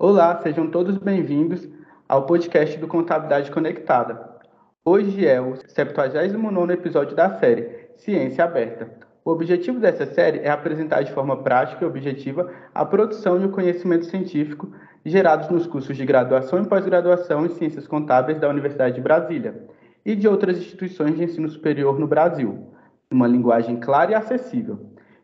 Olá, sejam todos bem-vindos ao podcast do Contabilidade Conectada. Hoje é o 79 episódio da série Ciência Aberta. O objetivo dessa série é apresentar de forma prática e objetiva a produção e o conhecimento científico gerados nos cursos de graduação e pós-graduação em Ciências Contábeis da Universidade de Brasília e de outras instituições de ensino superior no Brasil, uma linguagem clara e acessível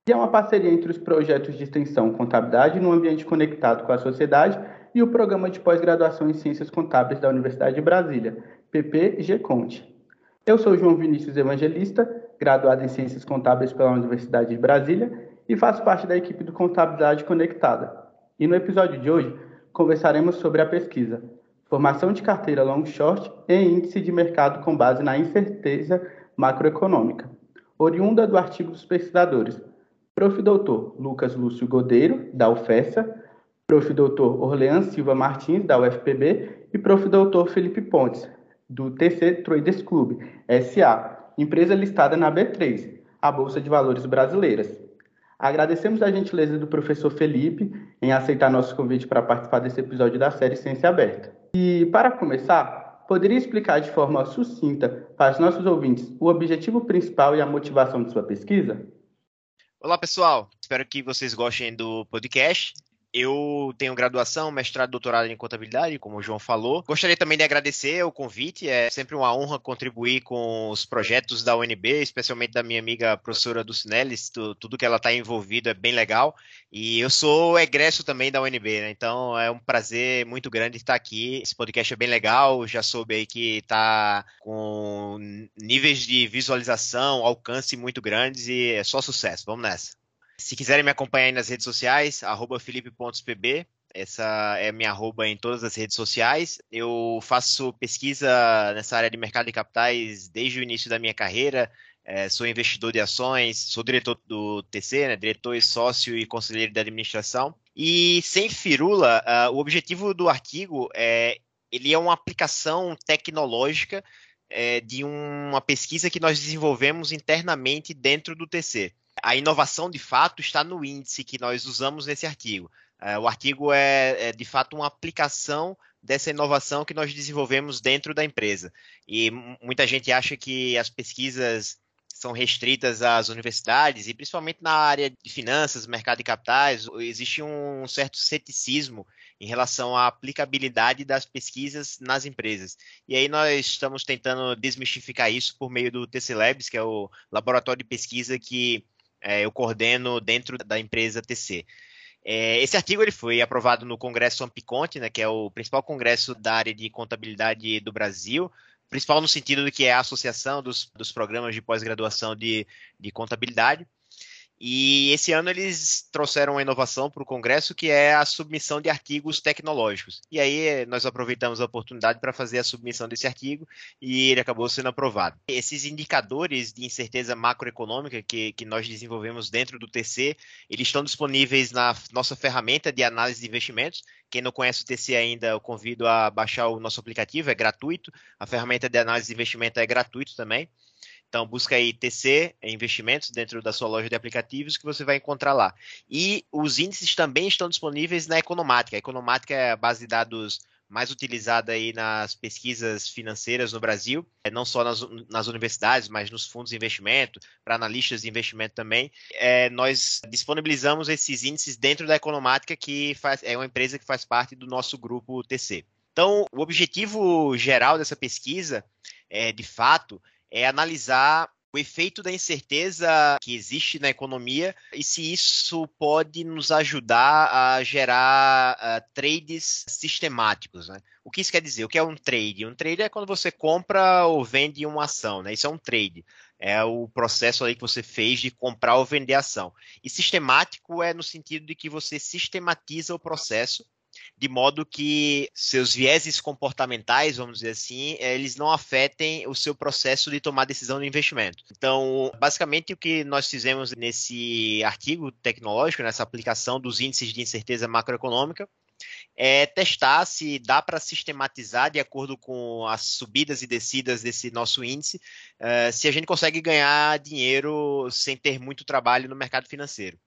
que é uma parceria entre os projetos de extensão Contabilidade no Ambiente Conectado com a Sociedade e o Programa de Pós-Graduação em Ciências Contábeis da Universidade de Brasília, PPG-Conte. Eu sou João Vinícius Evangelista, graduado em Ciências Contábeis pela Universidade de Brasília e faço parte da equipe do Contabilidade Conectada. E no episódio de hoje conversaremos sobre a pesquisa Formação de Carteira Long Short e Índice de Mercado com base na incerteza macroeconômica, oriunda do artigo dos pesquisadores Prof. Dr. Lucas Lúcio Godeiro, da UFESA, Prof. Dr. Orlean Silva Martins, da UFPB, e Prof. Dr. Felipe Pontes, do TC Traders Club, SA, empresa listada na B3, a Bolsa de Valores Brasileiras. Agradecemos a gentileza do professor Felipe em aceitar nosso convite para participar desse episódio da série Ciência Aberta. E, para começar, poderia explicar de forma sucinta para os nossos ouvintes o objetivo principal e a motivação de sua pesquisa? Olá, pessoal. Espero que vocês gostem do podcast. Eu tenho graduação, mestrado, doutorado em contabilidade, como o João falou. Gostaria também de agradecer o convite. É sempre uma honra contribuir com os projetos da UNB, especialmente da minha amiga professora Dulcinelis. Tudo que ela está envolvido é bem legal. E eu sou egresso também da UNB, né? Então é um prazer muito grande estar aqui. Esse podcast é bem legal. Já soube aí que está com níveis de visualização, alcance muito grandes e é só sucesso. Vamos nessa. Se quiserem me acompanhar aí nas redes sociais, felipe.pb, essa é minha arroba em todas as redes sociais. Eu faço pesquisa nessa área de mercado de capitais desde o início da minha carreira. É, sou investidor de ações, sou diretor do TC, né, diretor, sócio e conselheiro de administração. E sem firula, uh, o objetivo do artigo é ele é uma aplicação tecnológica é, de uma pesquisa que nós desenvolvemos internamente dentro do TC a inovação de fato está no índice que nós usamos nesse artigo. É, o artigo é, é, de fato uma aplicação dessa inovação que nós desenvolvemos dentro da empresa. E muita gente acha que as pesquisas são restritas às universidades e principalmente na área de finanças, mercado de capitais, existe um certo ceticismo em relação à aplicabilidade das pesquisas nas empresas. E aí nós estamos tentando desmistificar isso por meio do TC Labs, que é o laboratório de pesquisa que eu coordeno dentro da empresa TC. É, esse artigo ele foi aprovado no Congresso Ampiconte, né, que é o principal congresso da área de contabilidade do Brasil, principal no sentido de que é a associação dos, dos programas de pós-graduação de, de contabilidade. E esse ano eles trouxeram uma inovação para o Congresso, que é a submissão de artigos tecnológicos. E aí nós aproveitamos a oportunidade para fazer a submissão desse artigo e ele acabou sendo aprovado. Esses indicadores de incerteza macroeconômica que, que nós desenvolvemos dentro do TC, eles estão disponíveis na nossa ferramenta de análise de investimentos. Quem não conhece o TC ainda, eu convido a baixar o nosso aplicativo, é gratuito. A ferramenta de análise de investimento é gratuito também. Então, busca aí TC, é investimentos, dentro da sua loja de aplicativos, que você vai encontrar lá. E os índices também estão disponíveis na Economática. A Economática é a base de dados mais utilizada aí nas pesquisas financeiras no Brasil, é, não só nas, nas universidades, mas nos fundos de investimento, para analistas de investimento também. É, nós disponibilizamos esses índices dentro da Economática, que faz, é uma empresa que faz parte do nosso grupo TC. Então, o objetivo geral dessa pesquisa, é, de fato, é analisar o efeito da incerteza que existe na economia e se isso pode nos ajudar a gerar uh, trades sistemáticos. Né? O que isso quer dizer? O que é um trade? Um trade é quando você compra ou vende uma ação. Né? Isso é um trade. É o processo aí que você fez de comprar ou vender ação. E sistemático é no sentido de que você sistematiza o processo de modo que seus vieses comportamentais, vamos dizer assim, eles não afetem o seu processo de tomar decisão de investimento. Então, basicamente o que nós fizemos nesse artigo tecnológico, nessa aplicação dos índices de incerteza macroeconômica, é testar se dá para sistematizar de acordo com as subidas e descidas desse nosso índice, uh, se a gente consegue ganhar dinheiro sem ter muito trabalho no mercado financeiro.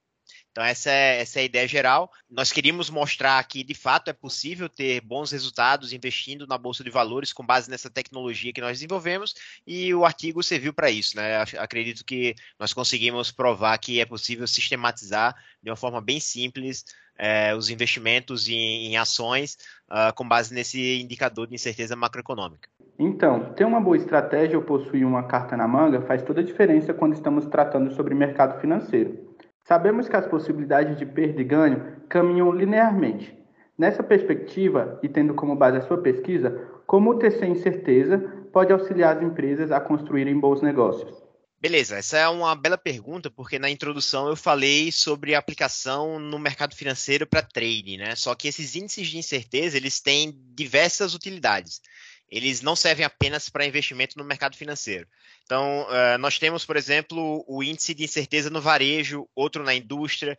Então, essa é, essa é a ideia geral. Nós queríamos mostrar que, de fato, é possível ter bons resultados investindo na Bolsa de Valores com base nessa tecnologia que nós desenvolvemos, e o artigo serviu para isso. Né? Acredito que nós conseguimos provar que é possível sistematizar de uma forma bem simples é, os investimentos em, em ações uh, com base nesse indicador de incerteza macroeconômica. Então, ter uma boa estratégia ou possuir uma carta na manga faz toda a diferença quando estamos tratando sobre mercado financeiro. Sabemos que as possibilidades de perda e ganho caminham linearmente. Nessa perspectiva, e tendo como base a sua pesquisa, como o TC Incerteza pode auxiliar as empresas a construírem bons negócios? Beleza, essa é uma bela pergunta, porque na introdução eu falei sobre aplicação no mercado financeiro para trading, né? Só que esses índices de incerteza, eles têm diversas utilidades. Eles não servem apenas para investimento no mercado financeiro. Então, uh, nós temos, por exemplo, o índice de incerteza no varejo, outro na indústria,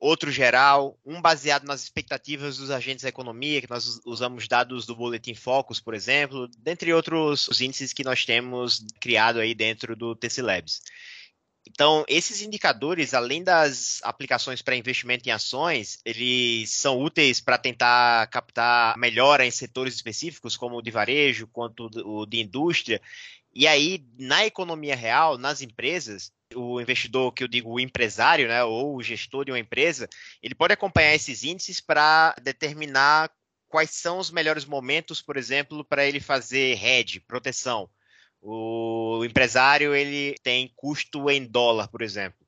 outro geral, um baseado nas expectativas dos agentes da economia, que nós usamos dados do Boletim Focus, por exemplo, dentre outros os índices que nós temos criado aí dentro do TC Labs. Então, esses indicadores, além das aplicações para investimento em ações, eles são úteis para tentar captar melhora em setores específicos, como o de varejo, quanto o de indústria. E aí, na economia real, nas empresas, o investidor, que eu digo o empresário, né, ou o gestor de uma empresa, ele pode acompanhar esses índices para determinar quais são os melhores momentos, por exemplo, para ele fazer hedge, proteção. O empresário ele tem custo em dólar, por exemplo.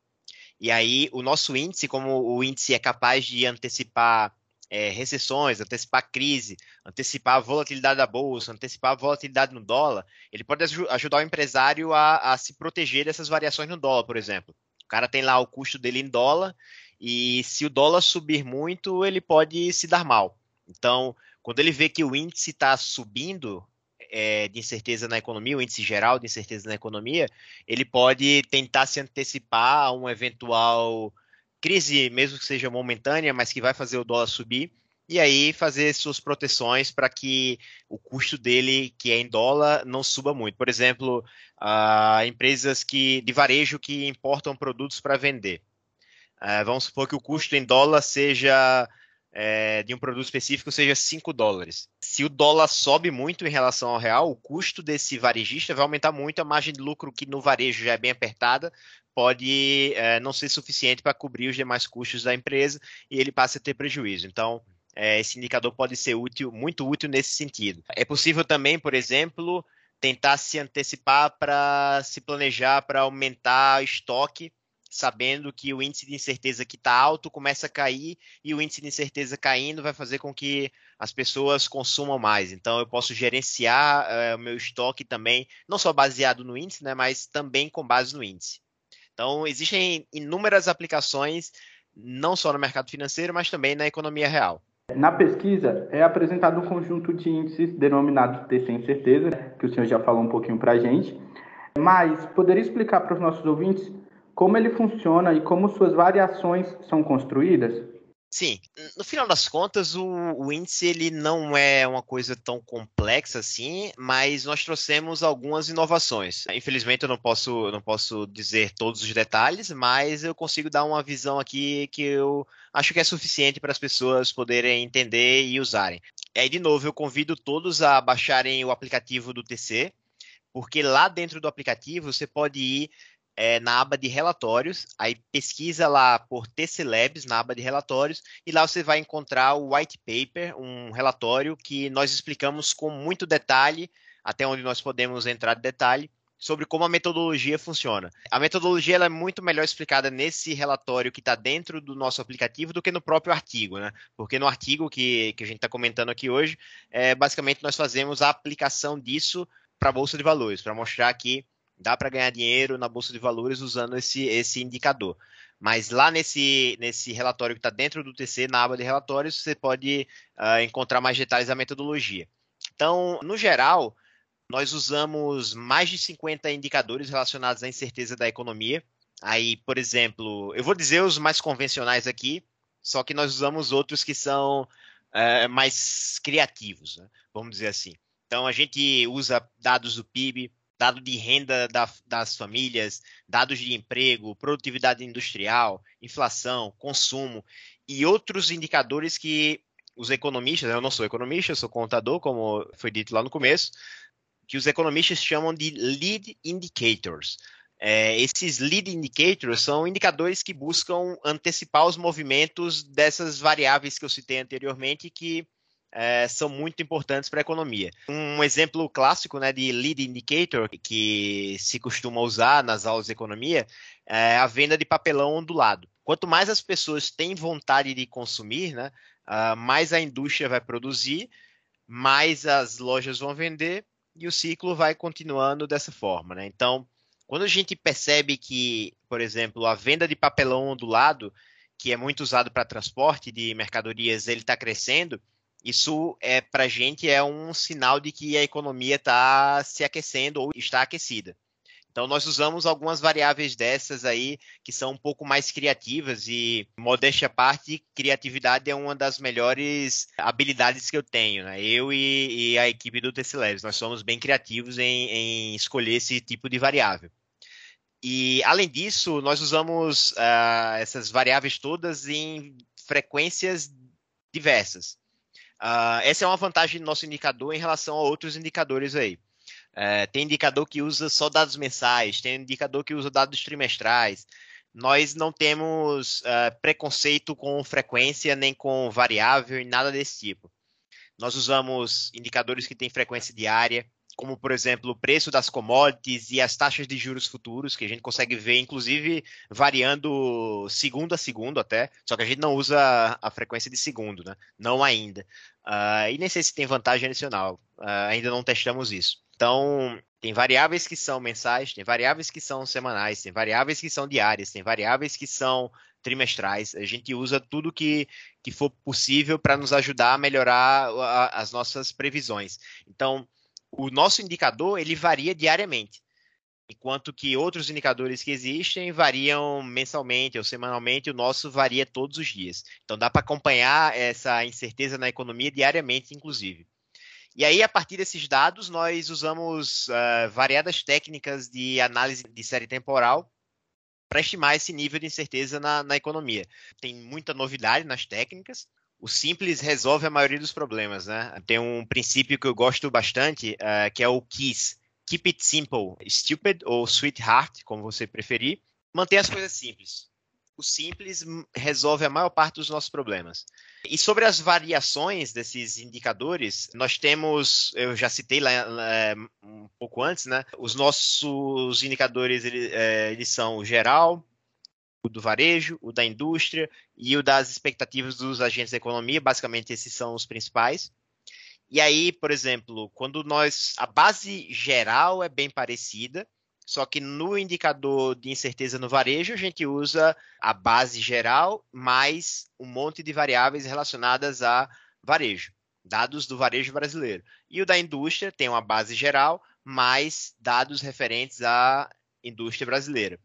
E aí o nosso índice, como o índice é capaz de antecipar é, recessões, antecipar crise, antecipar a volatilidade da bolsa, antecipar a volatilidade no dólar, ele pode ajudar o empresário a, a se proteger dessas variações no dólar, por exemplo. O cara tem lá o custo dele em dólar e se o dólar subir muito, ele pode se dar mal. Então, quando ele vê que o índice está subindo é, de incerteza na economia, o índice geral de incerteza na economia, ele pode tentar se antecipar a um eventual crise, mesmo que seja momentânea, mas que vai fazer o dólar subir, e aí fazer suas proteções para que o custo dele, que é em dólar, não suba muito. Por exemplo, uh, empresas que, de varejo que importam produtos para vender. Uh, vamos supor que o custo em dólar seja é, de um produto específico seja 5 dólares. Se o dólar sobe muito em relação ao real, o custo desse varejista vai aumentar muito, a margem de lucro que no varejo já é bem apertada pode é, não ser suficiente para cobrir os demais custos da empresa e ele passa a ter prejuízo. Então, é, esse indicador pode ser útil, muito útil nesse sentido. É possível também, por exemplo, tentar se antecipar para se planejar para aumentar estoque, sabendo que o índice de incerteza que está alto começa a cair e o índice de incerteza caindo vai fazer com que as pessoas consumam mais. Então, eu posso gerenciar é, o meu estoque também, não só baseado no índice, né, mas também com base no índice. Então, existem inúmeras aplicações, não só no mercado financeiro, mas também na economia real. Na pesquisa, é apresentado um conjunto de índices denominados de sem certeza, que o senhor já falou um pouquinho para a gente. Mas poderia explicar para os nossos ouvintes como ele funciona e como suas variações são construídas? Sim, no final das contas, o, o, índice ele não é uma coisa tão complexa assim, mas nós trouxemos algumas inovações. Infelizmente, eu não posso, não posso dizer todos os detalhes, mas eu consigo dar uma visão aqui que eu acho que é suficiente para as pessoas poderem entender e usarem. Aí, de novo, eu convido todos a baixarem o aplicativo do TC, porque lá dentro do aplicativo você pode ir é, na aba de relatórios, aí pesquisa lá por TC Labs na aba de relatórios e lá você vai encontrar o white paper, um relatório que nós explicamos com muito detalhe, até onde nós podemos entrar de detalhe, sobre como a metodologia funciona. A metodologia é muito melhor explicada nesse relatório que está dentro do nosso aplicativo do que no próprio artigo, né? Porque no artigo que, que a gente está comentando aqui hoje, é, basicamente nós fazemos a aplicação disso para a Bolsa de Valores, para mostrar que dá para ganhar dinheiro na bolsa de valores usando esse, esse indicador. Mas lá nesse, nesse relatório que está dentro do TC, na aba de relatórios, você pode uh, encontrar mais detalhes da metodologia. Então, no geral, nós usamos mais de 50 indicadores relacionados à incerteza da economia. Aí, por exemplo, eu vou dizer os mais convencionais aqui, só que nós usamos outros que são uh, mais criativos, né? vamos dizer assim. Então, a gente usa dados do PIB, dado de renda da, das famílias, dados de emprego, produtividade industrial, inflação, consumo e outros indicadores que os economistas, eu não sou economista, eu sou contador, como foi dito lá no começo, que os economistas chamam de lead indicators. É, esses lead indicators são indicadores que buscam antecipar os movimentos dessas variáveis que eu citei anteriormente que é, são muito importantes para a economia. Um exemplo clássico né, de lead indicator que se costuma usar nas aulas de economia é a venda de papelão ondulado. Quanto mais as pessoas têm vontade de consumir, né, uh, mais a indústria vai produzir, mais as lojas vão vender e o ciclo vai continuando dessa forma. Né? Então, quando a gente percebe que, por exemplo, a venda de papelão ondulado, que é muito usado para transporte de mercadorias, ele está crescendo, isso é para gente é um sinal de que a economia está se aquecendo ou está aquecida. Então nós usamos algumas variáveis dessas aí que são um pouco mais criativas e modéstia à parte, criatividade é uma das melhores habilidades que eu tenho, né? Eu e, e a equipe do Tessileves, nós somos bem criativos em, em, escolher esse tipo de variável. E além disso, nós usamos uh, essas variáveis todas em frequências diversas. Uh, essa é uma vantagem do nosso indicador em relação a outros indicadores aí. Uh, tem indicador que usa só dados mensais, tem indicador que usa dados trimestrais. Nós não temos uh, preconceito com frequência nem com variável e nada desse tipo. Nós usamos indicadores que têm frequência diária, como por exemplo o preço das commodities e as taxas de juros futuros, que a gente consegue ver, inclusive, variando segundo a segundo até, só que a gente não usa a frequência de segundo, né? Não ainda. Uh, e nem sei se tem vantagem adicional, uh, ainda não testamos isso. Então, tem variáveis que são mensais, tem variáveis que são semanais, tem variáveis que são diárias, tem variáveis que são trimestrais. A gente usa tudo que, que for possível para nos ajudar a melhorar a, as nossas previsões. Então, o nosso indicador ele varia diariamente, enquanto que outros indicadores que existem variam mensalmente ou semanalmente, o nosso varia todos os dias. Então dá para acompanhar essa incerteza na economia diariamente, inclusive. E aí, a partir desses dados, nós usamos uh, variadas técnicas de análise de série temporal para estimar esse nível de incerteza na, na economia. Tem muita novidade nas técnicas, o simples resolve a maioria dos problemas, né? Tem um princípio que eu gosto bastante, uh, que é o KISS. Keep it simple, stupid ou sweetheart, como você preferir. Mantenha as coisas simples. O simples resolve a maior parte dos nossos problemas. E sobre as variações desses indicadores, nós temos, eu já citei lá, um pouco antes, né? Os nossos indicadores eles, é, eles são geral, o do varejo, o da indústria e o das expectativas dos agentes da economia. Basicamente, esses são os principais. E aí, por exemplo, quando nós. A base geral é bem parecida, só que no indicador de incerteza no varejo, a gente usa a base geral mais um monte de variáveis relacionadas a varejo, dados do varejo brasileiro. E o da indústria tem uma base geral mais dados referentes à indústria brasileira.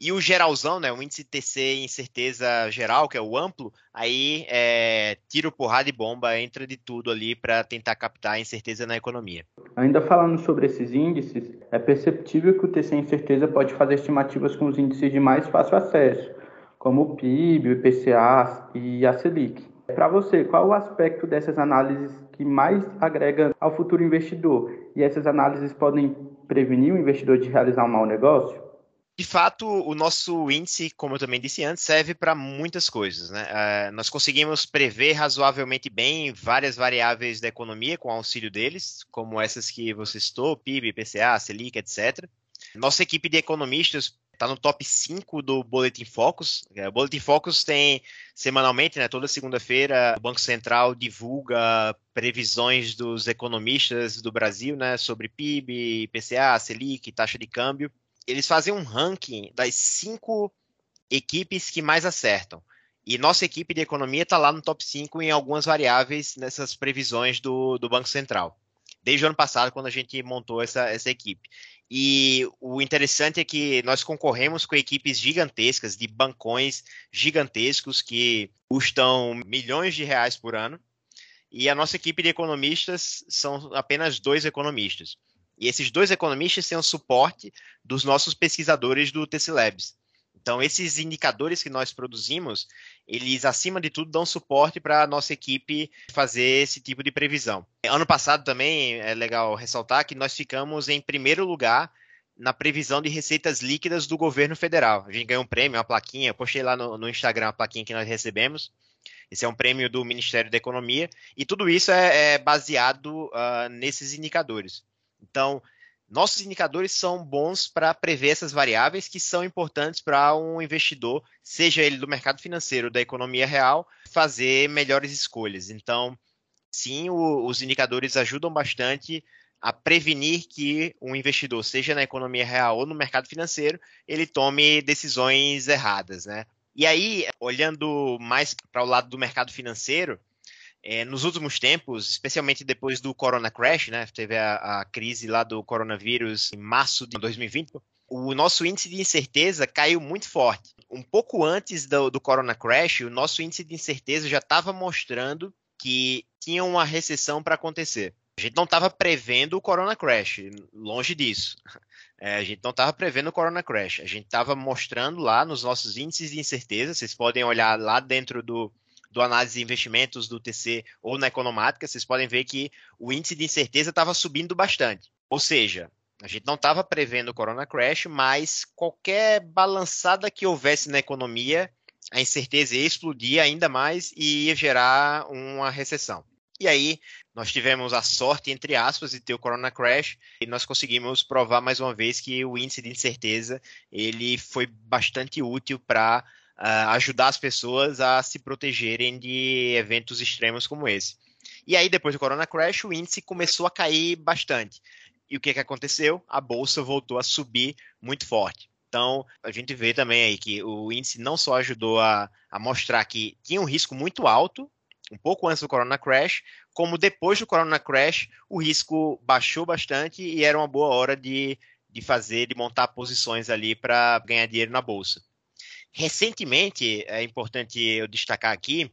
E o geralzão, né, o índice TC incerteza geral, que é o amplo, aí é, tiro, porrada e bomba, entra de tudo ali para tentar captar a incerteza na economia. Ainda falando sobre esses índices, é perceptível que o TC incerteza pode fazer estimativas com os índices de mais fácil acesso, como o PIB, o IPCA e a Selic. Para você, qual o aspecto dessas análises que mais agrega ao futuro investidor? E essas análises podem prevenir o investidor de realizar um mau negócio? De fato, o nosso índice, como eu também disse antes, serve para muitas coisas. Né? Uh, nós conseguimos prever razoavelmente bem várias variáveis da economia com auxílio deles, como essas que você citou, PIB, PCA, Selic, etc. Nossa equipe de economistas está no top 5 do Boletim Focus. É, o Boletim Focus tem semanalmente, né, toda segunda-feira, o Banco Central divulga previsões dos economistas do Brasil né, sobre PIB, PCA, Selic, taxa de câmbio eles fazem um ranking das cinco equipes que mais acertam. E nossa equipe de economia está lá no top 5 em algumas variáveis nessas previsões do, do Banco Central. Desde o ano passado, quando a gente montou essa, essa equipe. E o interessante é que nós concorremos com equipes gigantescas, de bancões gigantescos que custam milhões de reais por ano. E a nossa equipe de economistas são apenas dois economistas. E esses dois economistas têm o suporte dos nossos pesquisadores do TC Labs. Então, esses indicadores que nós produzimos, eles, acima de tudo, dão suporte para a nossa equipe fazer esse tipo de previsão. Ano passado também é legal ressaltar que nós ficamos em primeiro lugar na previsão de receitas líquidas do governo federal. A gente ganhou um prêmio, uma plaquinha, postei lá no, no Instagram a plaquinha que nós recebemos. Esse é um prêmio do Ministério da Economia, e tudo isso é, é baseado uh, nesses indicadores. Então, nossos indicadores são bons para prever essas variáveis que são importantes para um investidor, seja ele do mercado financeiro, da economia real, fazer melhores escolhas. Então, sim, o, os indicadores ajudam bastante a prevenir que um investidor, seja na economia real ou no mercado financeiro, ele tome decisões erradas, né? E aí, olhando mais para o lado do mercado financeiro, é, nos últimos tempos, especialmente depois do Corona Crash, né, teve a, a, crise lá do coronavírus em março de 2020, o nosso índice de incerteza caiu muito forte. Um pouco antes do, do Corona Crash, o nosso índice de incerteza já estava mostrando que tinha uma recessão para acontecer. A gente não estava prevendo o Corona Crash, longe disso. É, a gente não estava prevendo o Corona Crash. A gente estava mostrando lá nos nossos índices de incerteza. Vocês podem olhar lá dentro do, do análise de investimentos do TC ou na economática, vocês podem ver que o índice de incerteza estava subindo bastante. Ou seja, a gente não estava prevendo o Corona Crash, mas qualquer balançada que houvesse na economia, a incerteza ia explodir ainda mais e ia gerar uma recessão. E aí, nós tivemos a sorte, entre aspas, de ter o Corona Crash e nós conseguimos provar mais uma vez que o índice de incerteza ele foi bastante útil para uh, ajudar as pessoas a se protegerem de eventos extremos como esse. E aí, depois do Corona Crash, o índice começou a cair bastante. E o que, que aconteceu? A bolsa voltou a subir muito forte. Então, a gente vê também aí que o índice não só ajudou a, a mostrar que tinha um risco muito alto, um pouco antes do Corona Crash, como depois do Corona Crash, o risco baixou bastante e era uma boa hora de, de fazer, de montar posições ali para ganhar dinheiro na bolsa. Recentemente, é importante eu destacar aqui,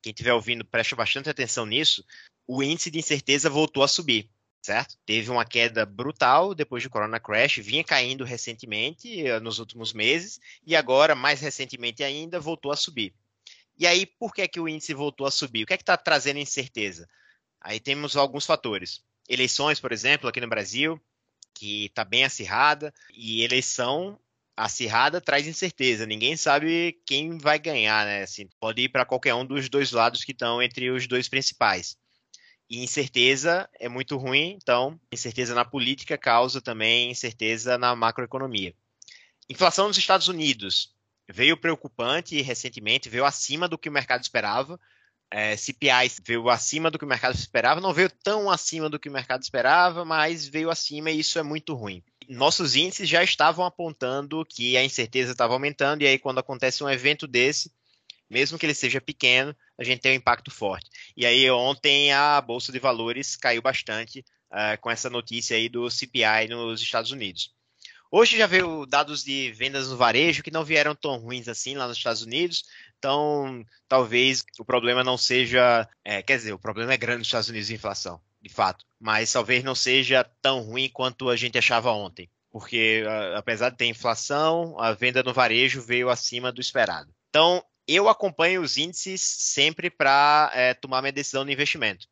quem estiver ouvindo, preste bastante atenção nisso, o índice de incerteza voltou a subir, certo? Teve uma queda brutal depois do Corona Crash, vinha caindo recentemente, eh, nos últimos meses, e agora, mais recentemente ainda, voltou a subir. E aí, por que, é que o índice voltou a subir? O que é que está trazendo incerteza? Aí temos alguns fatores. Eleições, por exemplo, aqui no Brasil, que está bem acirrada, e eleição acirrada traz incerteza. Ninguém sabe quem vai ganhar, né? Assim, pode ir para qualquer um dos dois lados que estão entre os dois principais. E incerteza é muito ruim, então incerteza na política causa também incerteza na macroeconomia. Inflação nos Estados Unidos veio preocupante recentemente, veio acima do que o mercado esperava. É, CPI veio acima do que o mercado esperava, não veio tão acima do que o mercado esperava, mas veio acima e isso é muito ruim nossos índices já estavam apontando que a incerteza estava aumentando, e aí quando acontece um evento desse, mesmo que ele seja pequeno, a gente tem um impacto forte. E aí ontem a Bolsa de Valores caiu bastante uh, com essa notícia aí do CPI nos Estados Unidos. Hoje já veio dados de vendas no varejo que não vieram tão ruins assim lá nos Estados Unidos, então talvez o problema não seja, é, quer dizer, o problema é grande nos Estados Unidos de inflação de fato. Mas talvez não seja tão ruim quanto a gente achava ontem. Porque, apesar de ter inflação, a venda no varejo veio acima do esperado. Então, eu acompanho os índices sempre para é, tomar minha decisão no investimento.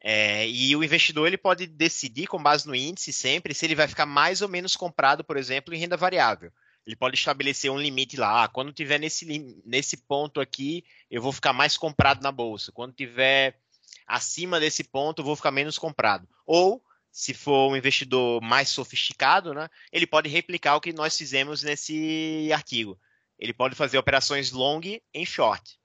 É, e o investidor ele pode decidir, com base no índice, sempre se ele vai ficar mais ou menos comprado, por exemplo, em renda variável. Ele pode estabelecer um limite lá. Ah, quando tiver nesse, nesse ponto aqui, eu vou ficar mais comprado na bolsa. Quando tiver acima desse ponto, vou ficar menos comprado. Ou, se for um investidor mais sofisticado, né, ele pode replicar o que nós fizemos nesse artigo. Ele pode fazer operações long em short.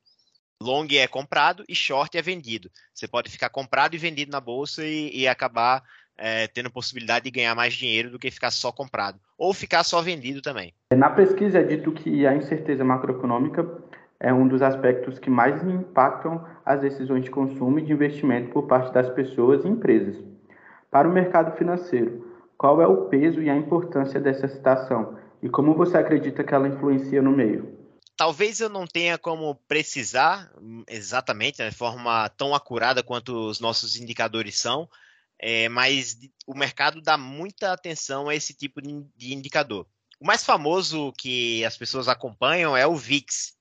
Long é comprado e short é vendido. Você pode ficar comprado e vendido na bolsa e, e acabar é, tendo possibilidade de ganhar mais dinheiro do que ficar só comprado. Ou ficar só vendido também. Na pesquisa é dito que a incerteza macroeconômica é um dos aspectos que mais impactam as decisões de consumo e de investimento por parte das pessoas e empresas. Para o mercado financeiro, qual é o peso e a importância dessa citação e como você acredita que ela influencia no meio? Talvez eu não tenha como precisar exatamente, né, de forma tão acurada quanto os nossos indicadores são, é, mas o mercado dá muita atenção a esse tipo de indicador. O mais famoso que as pessoas acompanham é o VIX.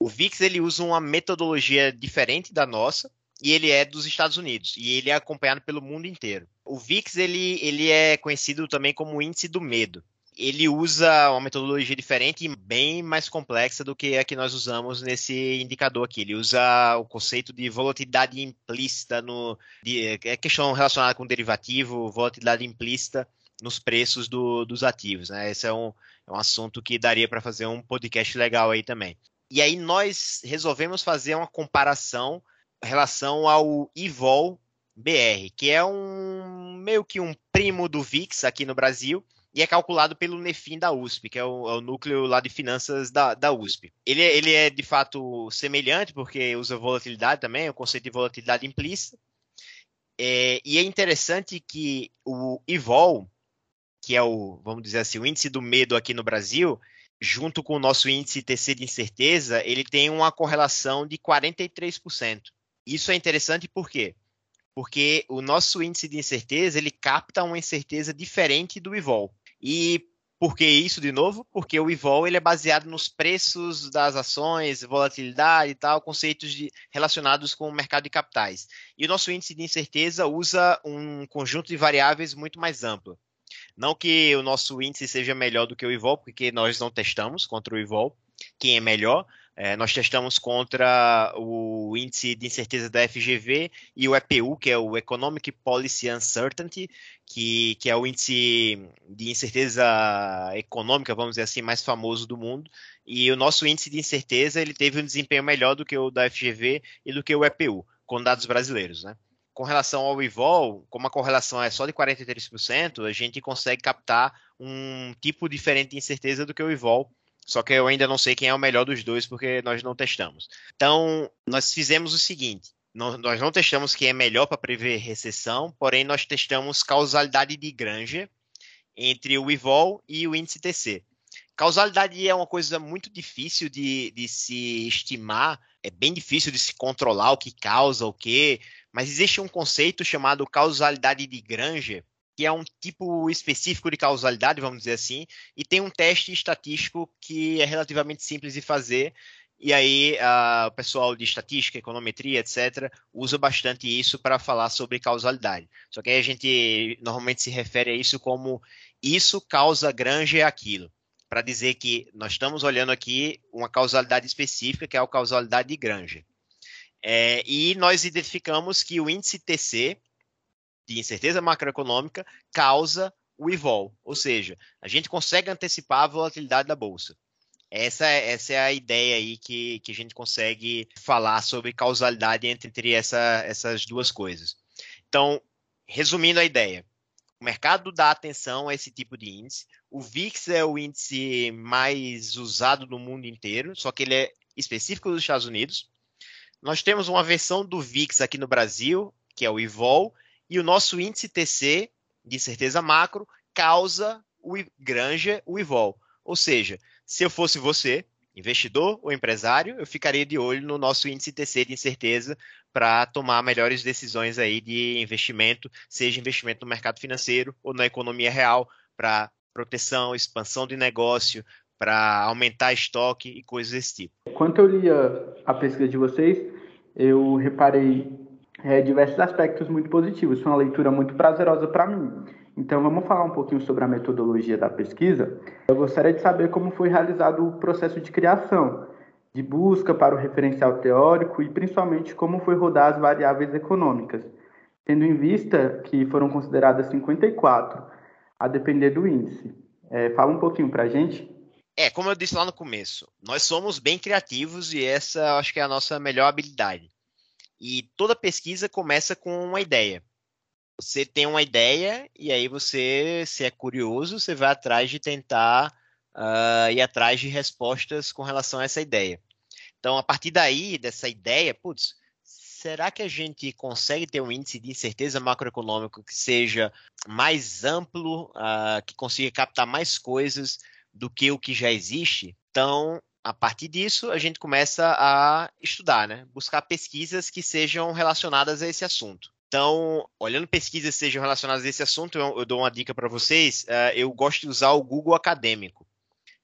O VIX ele usa uma metodologia diferente da nossa e ele é dos Estados Unidos e ele é acompanhado pelo mundo inteiro. O VIX ele, ele é conhecido também como índice do medo. Ele usa uma metodologia diferente e bem mais complexa do que a que nós usamos nesse indicador aqui. Ele usa o conceito de volatilidade implícita no é questão relacionada com derivativo, volatilidade implícita nos preços do, dos ativos. Né? Esse é um, é um assunto que daria para fazer um podcast legal aí também. E aí nós resolvemos fazer uma comparação em relação ao Ivol BR, que é um meio que um primo do VIX aqui no Brasil e é calculado pelo Nefin da USP, que é o, é o núcleo lá de finanças da, da USP. Ele, ele é de fato semelhante, porque usa volatilidade também, o conceito de volatilidade implícita. É, e é interessante que o IVOL, que é o, vamos dizer assim, o índice do medo aqui no Brasil, junto com o nosso índice TC de incerteza, ele tem uma correlação de 43%. Isso é interessante por quê? Porque o nosso índice de incerteza, ele capta uma incerteza diferente do IVOL. E por que isso de novo? Porque o IVOL ele é baseado nos preços das ações, volatilidade e tal, conceitos de, relacionados com o mercado de capitais. E o nosso índice de incerteza usa um conjunto de variáveis muito mais amplo. Não que o nosso índice seja melhor do que o IVOL, porque nós não testamos contra o IVOL quem é melhor. É, nós testamos contra o índice de incerteza da FGV e o EPU, que é o Economic Policy Uncertainty, que, que é o índice de incerteza econômica, vamos dizer assim, mais famoso do mundo. E o nosso índice de incerteza ele teve um desempenho melhor do que o da FGV e do que o EPU, com dados brasileiros, né? Com relação ao IVOL, como a correlação é só de 43%, a gente consegue captar um tipo diferente de incerteza do que o IVOL. Só que eu ainda não sei quem é o melhor dos dois, porque nós não testamos. Então, nós fizemos o seguinte: nós não testamos quem é melhor para prever recessão, porém, nós testamos causalidade de Granger entre o IVOL e o índice TC. Causalidade é uma coisa muito difícil de, de se estimar, é bem difícil de se controlar o que causa o que. Mas existe um conceito chamado causalidade de Granger, que é um tipo específico de causalidade, vamos dizer assim, e tem um teste estatístico que é relativamente simples de fazer. E aí, o pessoal de estatística, econometria, etc., usa bastante isso para falar sobre causalidade. Só que aí a gente normalmente se refere a isso como isso causa Granger aquilo, para dizer que nós estamos olhando aqui uma causalidade específica, que é a causalidade de Granger. É, e nós identificamos que o índice TC, de incerteza macroeconômica, causa o IVOL, ou seja, a gente consegue antecipar a volatilidade da bolsa. Essa, é, essa é a ideia aí que, que a gente consegue falar sobre causalidade entre, entre essa, essas duas coisas. Então, resumindo a ideia, o mercado dá atenção a esse tipo de índice. O VIX é o índice mais usado no mundo inteiro, só que ele é específico dos Estados Unidos. Nós temos uma versão do VIX aqui no Brasil, que é o IVOL, e o nosso índice TC, de certeza macro, causa o granja o IVOL. Ou seja, se eu fosse você, investidor ou empresário, eu ficaria de olho no nosso índice TC de incerteza para tomar melhores decisões aí de investimento, seja investimento no mercado financeiro ou na economia real, para proteção, expansão de negócio, para aumentar estoque e coisas desse tipo. Quando eu lia a pesquisa de vocês, eu reparei é, diversos aspectos muito positivos. Foi uma leitura muito prazerosa para mim. Então, vamos falar um pouquinho sobre a metodologia da pesquisa. Eu gostaria de saber como foi realizado o processo de criação, de busca para o referencial teórico e, principalmente, como foi rodar as variáveis econômicas, tendo em vista que foram consideradas 54, a depender do índice. É, fala um pouquinho para a gente. É, como eu disse lá no começo, nós somos bem criativos e essa acho que é a nossa melhor habilidade. E toda pesquisa começa com uma ideia. Você tem uma ideia e aí você, se é curioso, você vai atrás de tentar uh, ir atrás de respostas com relação a essa ideia. Então, a partir daí, dessa ideia, putz, será que a gente consegue ter um índice de incerteza macroeconômico que seja mais amplo, uh, que consiga captar mais coisas, do que o que já existe. Então, a partir disso, a gente começa a estudar, né? buscar pesquisas que sejam relacionadas a esse assunto. Então, olhando pesquisas que sejam relacionadas a esse assunto, eu, eu dou uma dica para vocês. Uh, eu gosto de usar o Google Acadêmico.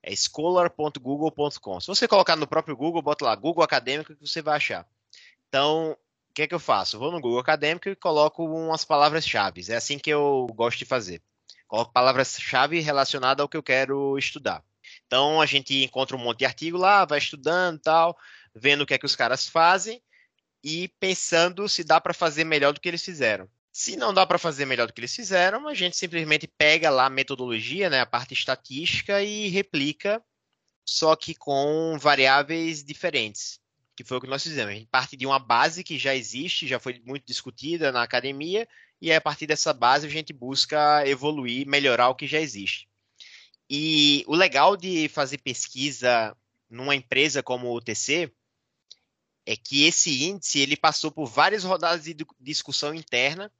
É scholar.google.com. Se você colocar no próprio Google, bota lá Google Acadêmico que você vai achar. Então, que é que eu faço? Vou no Google Acadêmico e coloco umas palavras-chave. É assim que eu gosto de fazer. Coloco palavras-chave relacionadas ao que eu quero estudar. Então, a gente encontra um monte de artigo lá, vai estudando tal, vendo o que é que os caras fazem e pensando se dá para fazer melhor do que eles fizeram. Se não dá para fazer melhor do que eles fizeram, a gente simplesmente pega lá a metodologia, né, a parte estatística e replica, só que com variáveis diferentes, que foi o que nós fizemos. A gente parte de uma base que já existe, já foi muito discutida na academia, e a partir dessa base a gente busca evoluir, melhorar o que já existe. E o legal de fazer pesquisa numa empresa como o TC é que esse índice ele passou por várias rodadas de discussão interna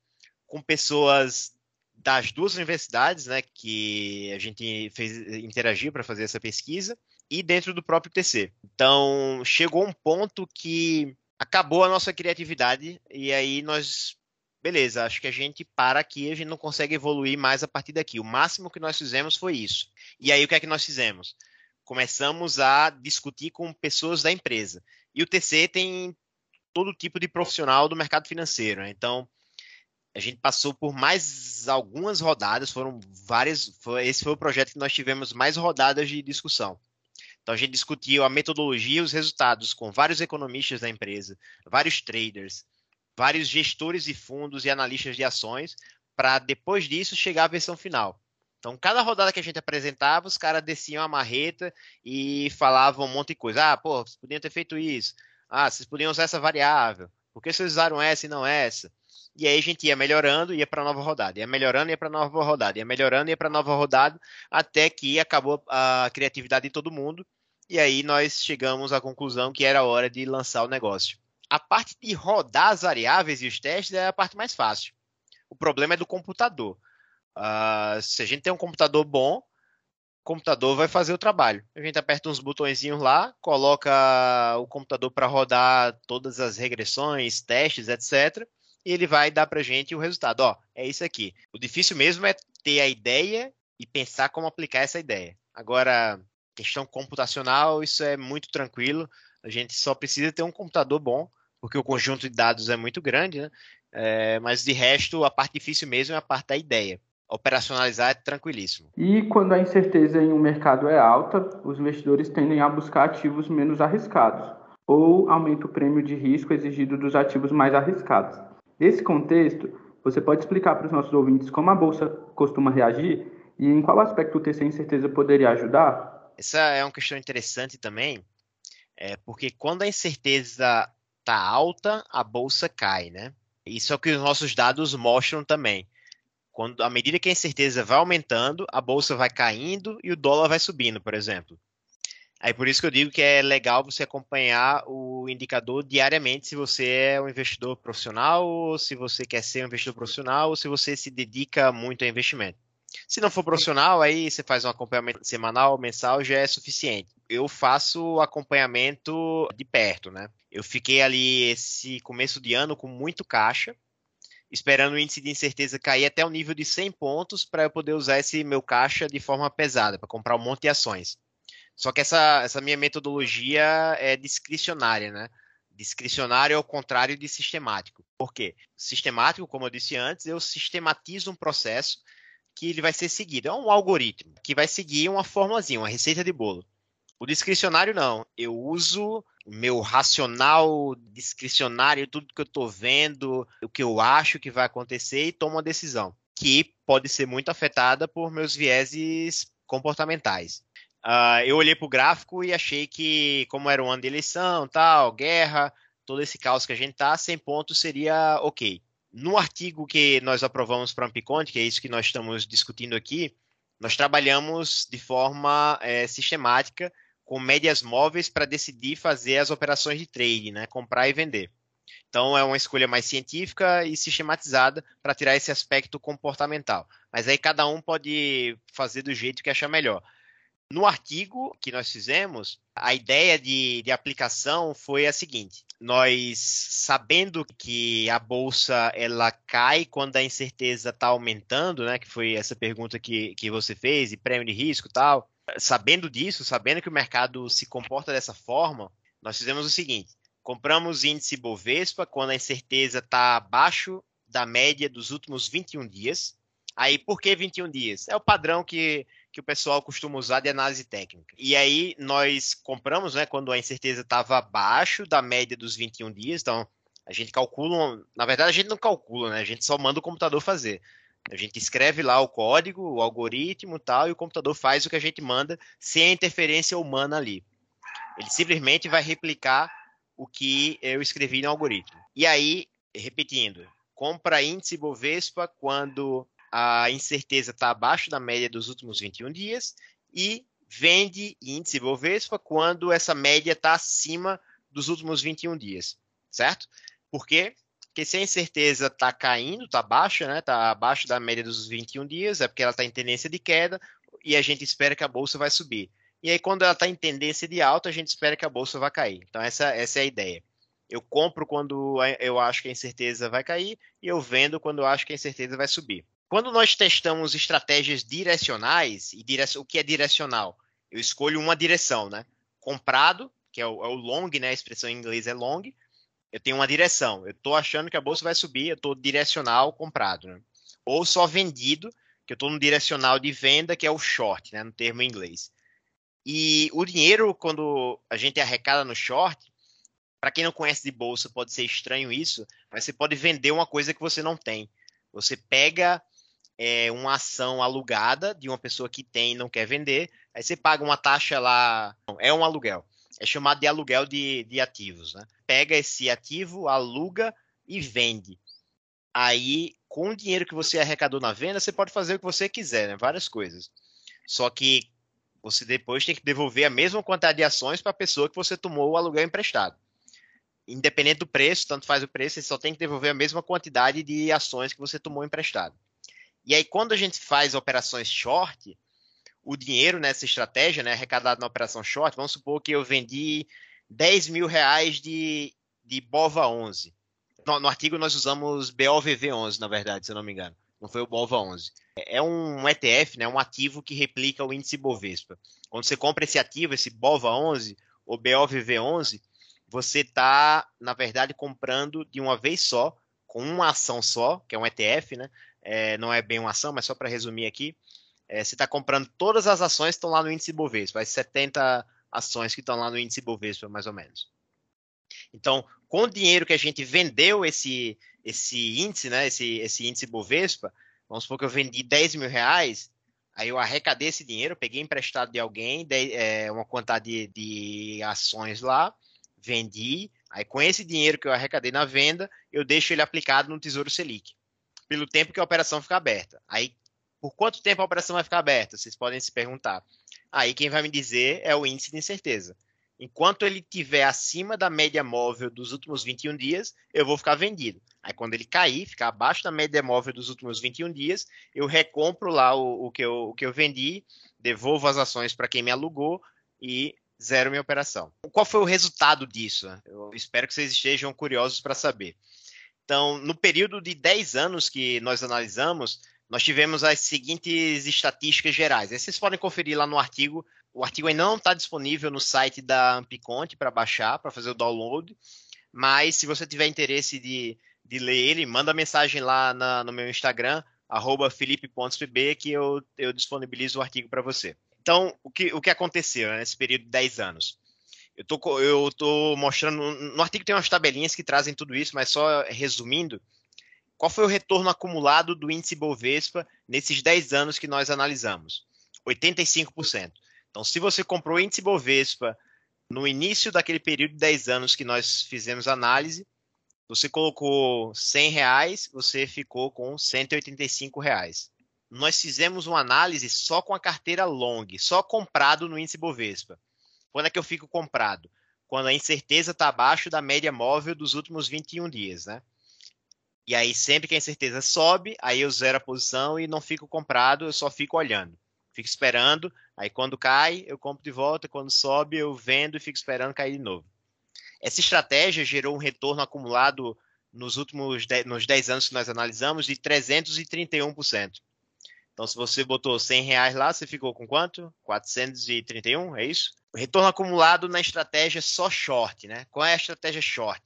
com pessoas das duas universidades, né, que a gente fez interagir para fazer essa pesquisa, e dentro do próprio TC. Então, chegou um ponto que acabou a nossa criatividade e aí nós beleza, acho que a gente para aqui, a gente não consegue evoluir mais a partir daqui. O máximo que nós fizemos foi isso. E aí o que é que nós fizemos? Começamos a discutir com pessoas da empresa. E o TC tem todo tipo de profissional do mercado financeiro. Né? Então, a gente passou por mais algumas rodadas, foram várias. Foi, esse foi o projeto que nós tivemos mais rodadas de discussão. Então a gente discutiu a metodologia e os resultados com vários economistas da empresa, vários traders, vários gestores de fundos e analistas de ações, para depois disso chegar à versão final. Então, cada rodada que a gente apresentava, os caras desciam a marreta e falavam um monte de coisa. Ah, pô, vocês podiam ter feito isso. Ah, vocês podiam usar essa variável. Por que vocês usaram essa e não essa? E aí a gente ia melhorando, ia para nova rodada, ia melhorando, ia para nova rodada, ia melhorando, ia para nova rodada, até que acabou a criatividade de todo mundo. E aí nós chegamos à conclusão que era hora de lançar o negócio. A parte de rodar as variáveis e os testes é a parte mais fácil. O problema é do computador. Uh, se a gente tem um computador bom, o computador vai fazer o trabalho. A gente aperta uns botõezinhos lá, coloca o computador para rodar todas as regressões, testes, etc e ele vai dar para gente o resultado. Ó, é isso aqui. O difícil mesmo é ter a ideia e pensar como aplicar essa ideia. Agora, questão computacional, isso é muito tranquilo. A gente só precisa ter um computador bom, porque o conjunto de dados é muito grande, né? É, mas de resto, a parte difícil mesmo é a parte da ideia. Operacionalizar é tranquilíssimo. E quando a incerteza em um mercado é alta, os investidores tendem a buscar ativos menos arriscados, ou aumenta o prêmio de risco exigido dos ativos mais arriscados. Nesse contexto, você pode explicar para os nossos ouvintes como a Bolsa costuma reagir e em qual aspecto o TC Incerteza poderia ajudar? Essa é uma questão interessante também, é porque quando a incerteza está alta, a Bolsa cai, né? Isso é o que os nossos dados mostram também. Quando, à medida que a incerteza vai aumentando, a Bolsa vai caindo e o dólar vai subindo, por exemplo. Aí por isso que eu digo que é legal você acompanhar o indicador diariamente se você é um investidor profissional, ou se você quer ser um investidor profissional, ou se você se dedica muito a investimento. Se não for profissional, aí você faz um acompanhamento semanal, mensal, já é suficiente. Eu faço acompanhamento de perto, né? Eu fiquei ali esse começo de ano com muito caixa, esperando o índice de incerteza cair até o nível de 100 pontos para eu poder usar esse meu caixa de forma pesada, para comprar um monte de ações. Só que essa, essa minha metodologia é discricionária, né? Discricionário é o contrário de sistemático. Por quê? Sistemático, como eu disse antes, eu sistematizo um processo que ele vai ser seguido. É um algoritmo que vai seguir uma formulazinha, uma receita de bolo. O discricionário não. Eu uso meu racional discricionário, tudo que eu estou vendo, o que eu acho que vai acontecer e tomo uma decisão que pode ser muito afetada por meus vieses comportamentais. Uh, eu olhei para o gráfico e achei que, como era um ano de eleição, tal, guerra, todo esse caos que a gente tá, 100 pontos seria ok. No artigo que nós aprovamos para o Ampiconte, que é isso que nós estamos discutindo aqui, nós trabalhamos de forma é, sistemática com médias móveis para decidir fazer as operações de trade, né, comprar e vender. Então é uma escolha mais científica e sistematizada para tirar esse aspecto comportamental. Mas aí cada um pode fazer do jeito que achar melhor No artigo que nós fizemos, a ideia de, de aplicação foi a seguinte: nós sabendo que a bolsa ela cai quando a incerteza está aumentando, né? Que foi essa pergunta que, que você fez, e prêmio de risco tal. Sabendo disso, sabendo que o mercado se comporta dessa forma, nós fizemos o seguinte: compramos índice Bovespa quando a incerteza está abaixo da média dos últimos 21 dias. Aí, por que 21 dias? É o padrão que que o pessoal costuma usar de análise técnica. E aí nós compramos, né, quando a incerteza estava abaixo da média dos 21 dias, então a gente calcula, na verdade a gente não calcula, né, a gente só manda o computador fazer. A gente escreve lá o código, o algoritmo tal, e o computador faz o que a gente manda sem a interferência humana ali. Ele simplesmente vai replicar o que eu escrevi no algoritmo. E aí, repetindo, compra índice Bovespa quando a incerteza está abaixo da média dos últimos 21 dias e vende índice Bovespa quando essa média está acima dos últimos 21 dias, certo? Por quê? Porque se a incerteza está caindo, está baixa, né? Está abaixo da média dos 21 dias, é porque ela está em tendência de queda e a gente espera que a bolsa vai subir. E aí, quando ela está em tendência de alta, a gente espera que a bolsa vai cair. Então, essa, essa é a ideia. Eu compro quando eu acho que a incerteza vai cair e eu vendo quando eu acho que a incerteza vai subir. Quando nós testamos estratégias direcionais, e direc o que é direcional? Eu escolho uma direção, né? Comprado, que é o, é o, long, né? A expressão em inglês é long. Eu tenho uma direção. Eu estou achando que a bolsa vai subir, eu estou direcional comprado. Né? Ou só vendido, que eu estou no direcional de venda, que é o short, né? No termo em inglês. E o dinheiro, quando a gente arrecada no short, para quem não conhece de bolsa, pode ser estranho isso, mas você pode vender uma coisa que você não tem. Você pega é, uma ação alugada de uma pessoa que tem e não quer vender, aí você paga uma taxa lá, é um aluguel, é chamado de aluguel de, de ativos, né? Pega esse ativo, aluga e vende. Aí, com o dinheiro que você arrecadou na venda, você pode fazer o que você quiser, né? Várias coisas. Só que você depois tem que devolver a mesma quantidade de ações para a pessoa que você tomou o aluguel emprestado. Independente do preço, tanto faz o preço, você só tem que devolver a mesma quantidade de ações que você tomou emprestado. E aí, quando a gente faz operações short, o dinheiro nessa estratégia, né, arrecadado na operação short, vamos supor que eu vendi 10 mil reais de, de BOVA 11. No, no artigo nós usamos BOVV 11, na verdade, se eu não me engano. Não foi o BOVA 11. É um ETF, né, um ativo que replica o índice Bovespa. Quando você compra esse ativo, esse BOVA 11 ou BOVV 11, você está, na verdade, comprando de uma vez só, com uma ação só, que é um ETF, né? É, não é bem uma ação, mas só para resumir aqui, é, você está comprando todas as ações que estão lá no índice Bovespa, as 70 ações que estão lá no índice Bovespa, mais ou menos. Então, com o dinheiro que a gente vendeu esse, esse índice, né, esse, esse índice Bovespa, vamos supor que eu vendi 10 mil reais, aí eu arrecadei esse dinheiro, peguei emprestado de alguém, de, é, uma quantidade de, de ações lá, vendi, aí com esse dinheiro que eu arrecadei na venda, eu deixo ele aplicado no Tesouro Selic pelo tempo que a operação fica aberta. Aí, por quanto tempo a operação vai ficar aberta? Vocês podem se perguntar. Aí quem vai me dizer é o índice de incerteza. Enquanto ele estiver acima da média móvel dos últimos 21 dias, eu vou ficar vendido. Aí quando ele cair, ficar abaixo da média móvel dos últimos 21 dias, eu recompro lá o, o, que, eu, o que eu vendi, devolvo as ações para quem me alugou e zero minha operação. Qual foi o resultado disso? Eu espero que vocês estejam curiosos para saber. Então, no período de 10 anos que nós analisamos, nós tivemos as seguintes estatísticas gerais. vocês podem conferir lá no artigo. O artigo ainda não está disponível no site da Ampiconte para baixar, para fazer o download. Mas se você tiver interesse de, de ler ele, manda mensagem lá na, no meu Instagram, felipe.pb, que eu, eu disponibilizo o artigo para você. Então, o que, o que aconteceu nesse período de 10 anos? Eu tô, eu tô mostrando. No artigo tem umas tabelinhas que trazem tudo isso, mas só resumindo, qual foi o retorno acumulado do índice Bovespa nesses 10 anos que nós analisamos? 85%. Então, se você comprou o índice Bovespa no início daquele período de 10 anos que nós fizemos análise, você colocou 100 reais, você ficou com 185 reais. Nós fizemos uma análise só com a carteira long, só comprado no índice Bovespa. Quando é que eu fico comprado? Quando a incerteza está abaixo da média móvel dos últimos 21 dias, né? E aí, sempre que a incerteza sobe, aí eu zero a posição e não fico comprado, eu só fico olhando. Fico esperando Aí quando cai, eu compro de volta, quando sobe, eu vendo e fico esperando cair de novo. Essa estratégia gerou um retorno acumulado nos últimos 10, nos 10 anos que nós analisamos de 331%. Então, se você botou 100 reais lá, você ficou com quanto? 431, é isso? Retorno acumulado na estratégia só short, né? Qual é a estratégia short?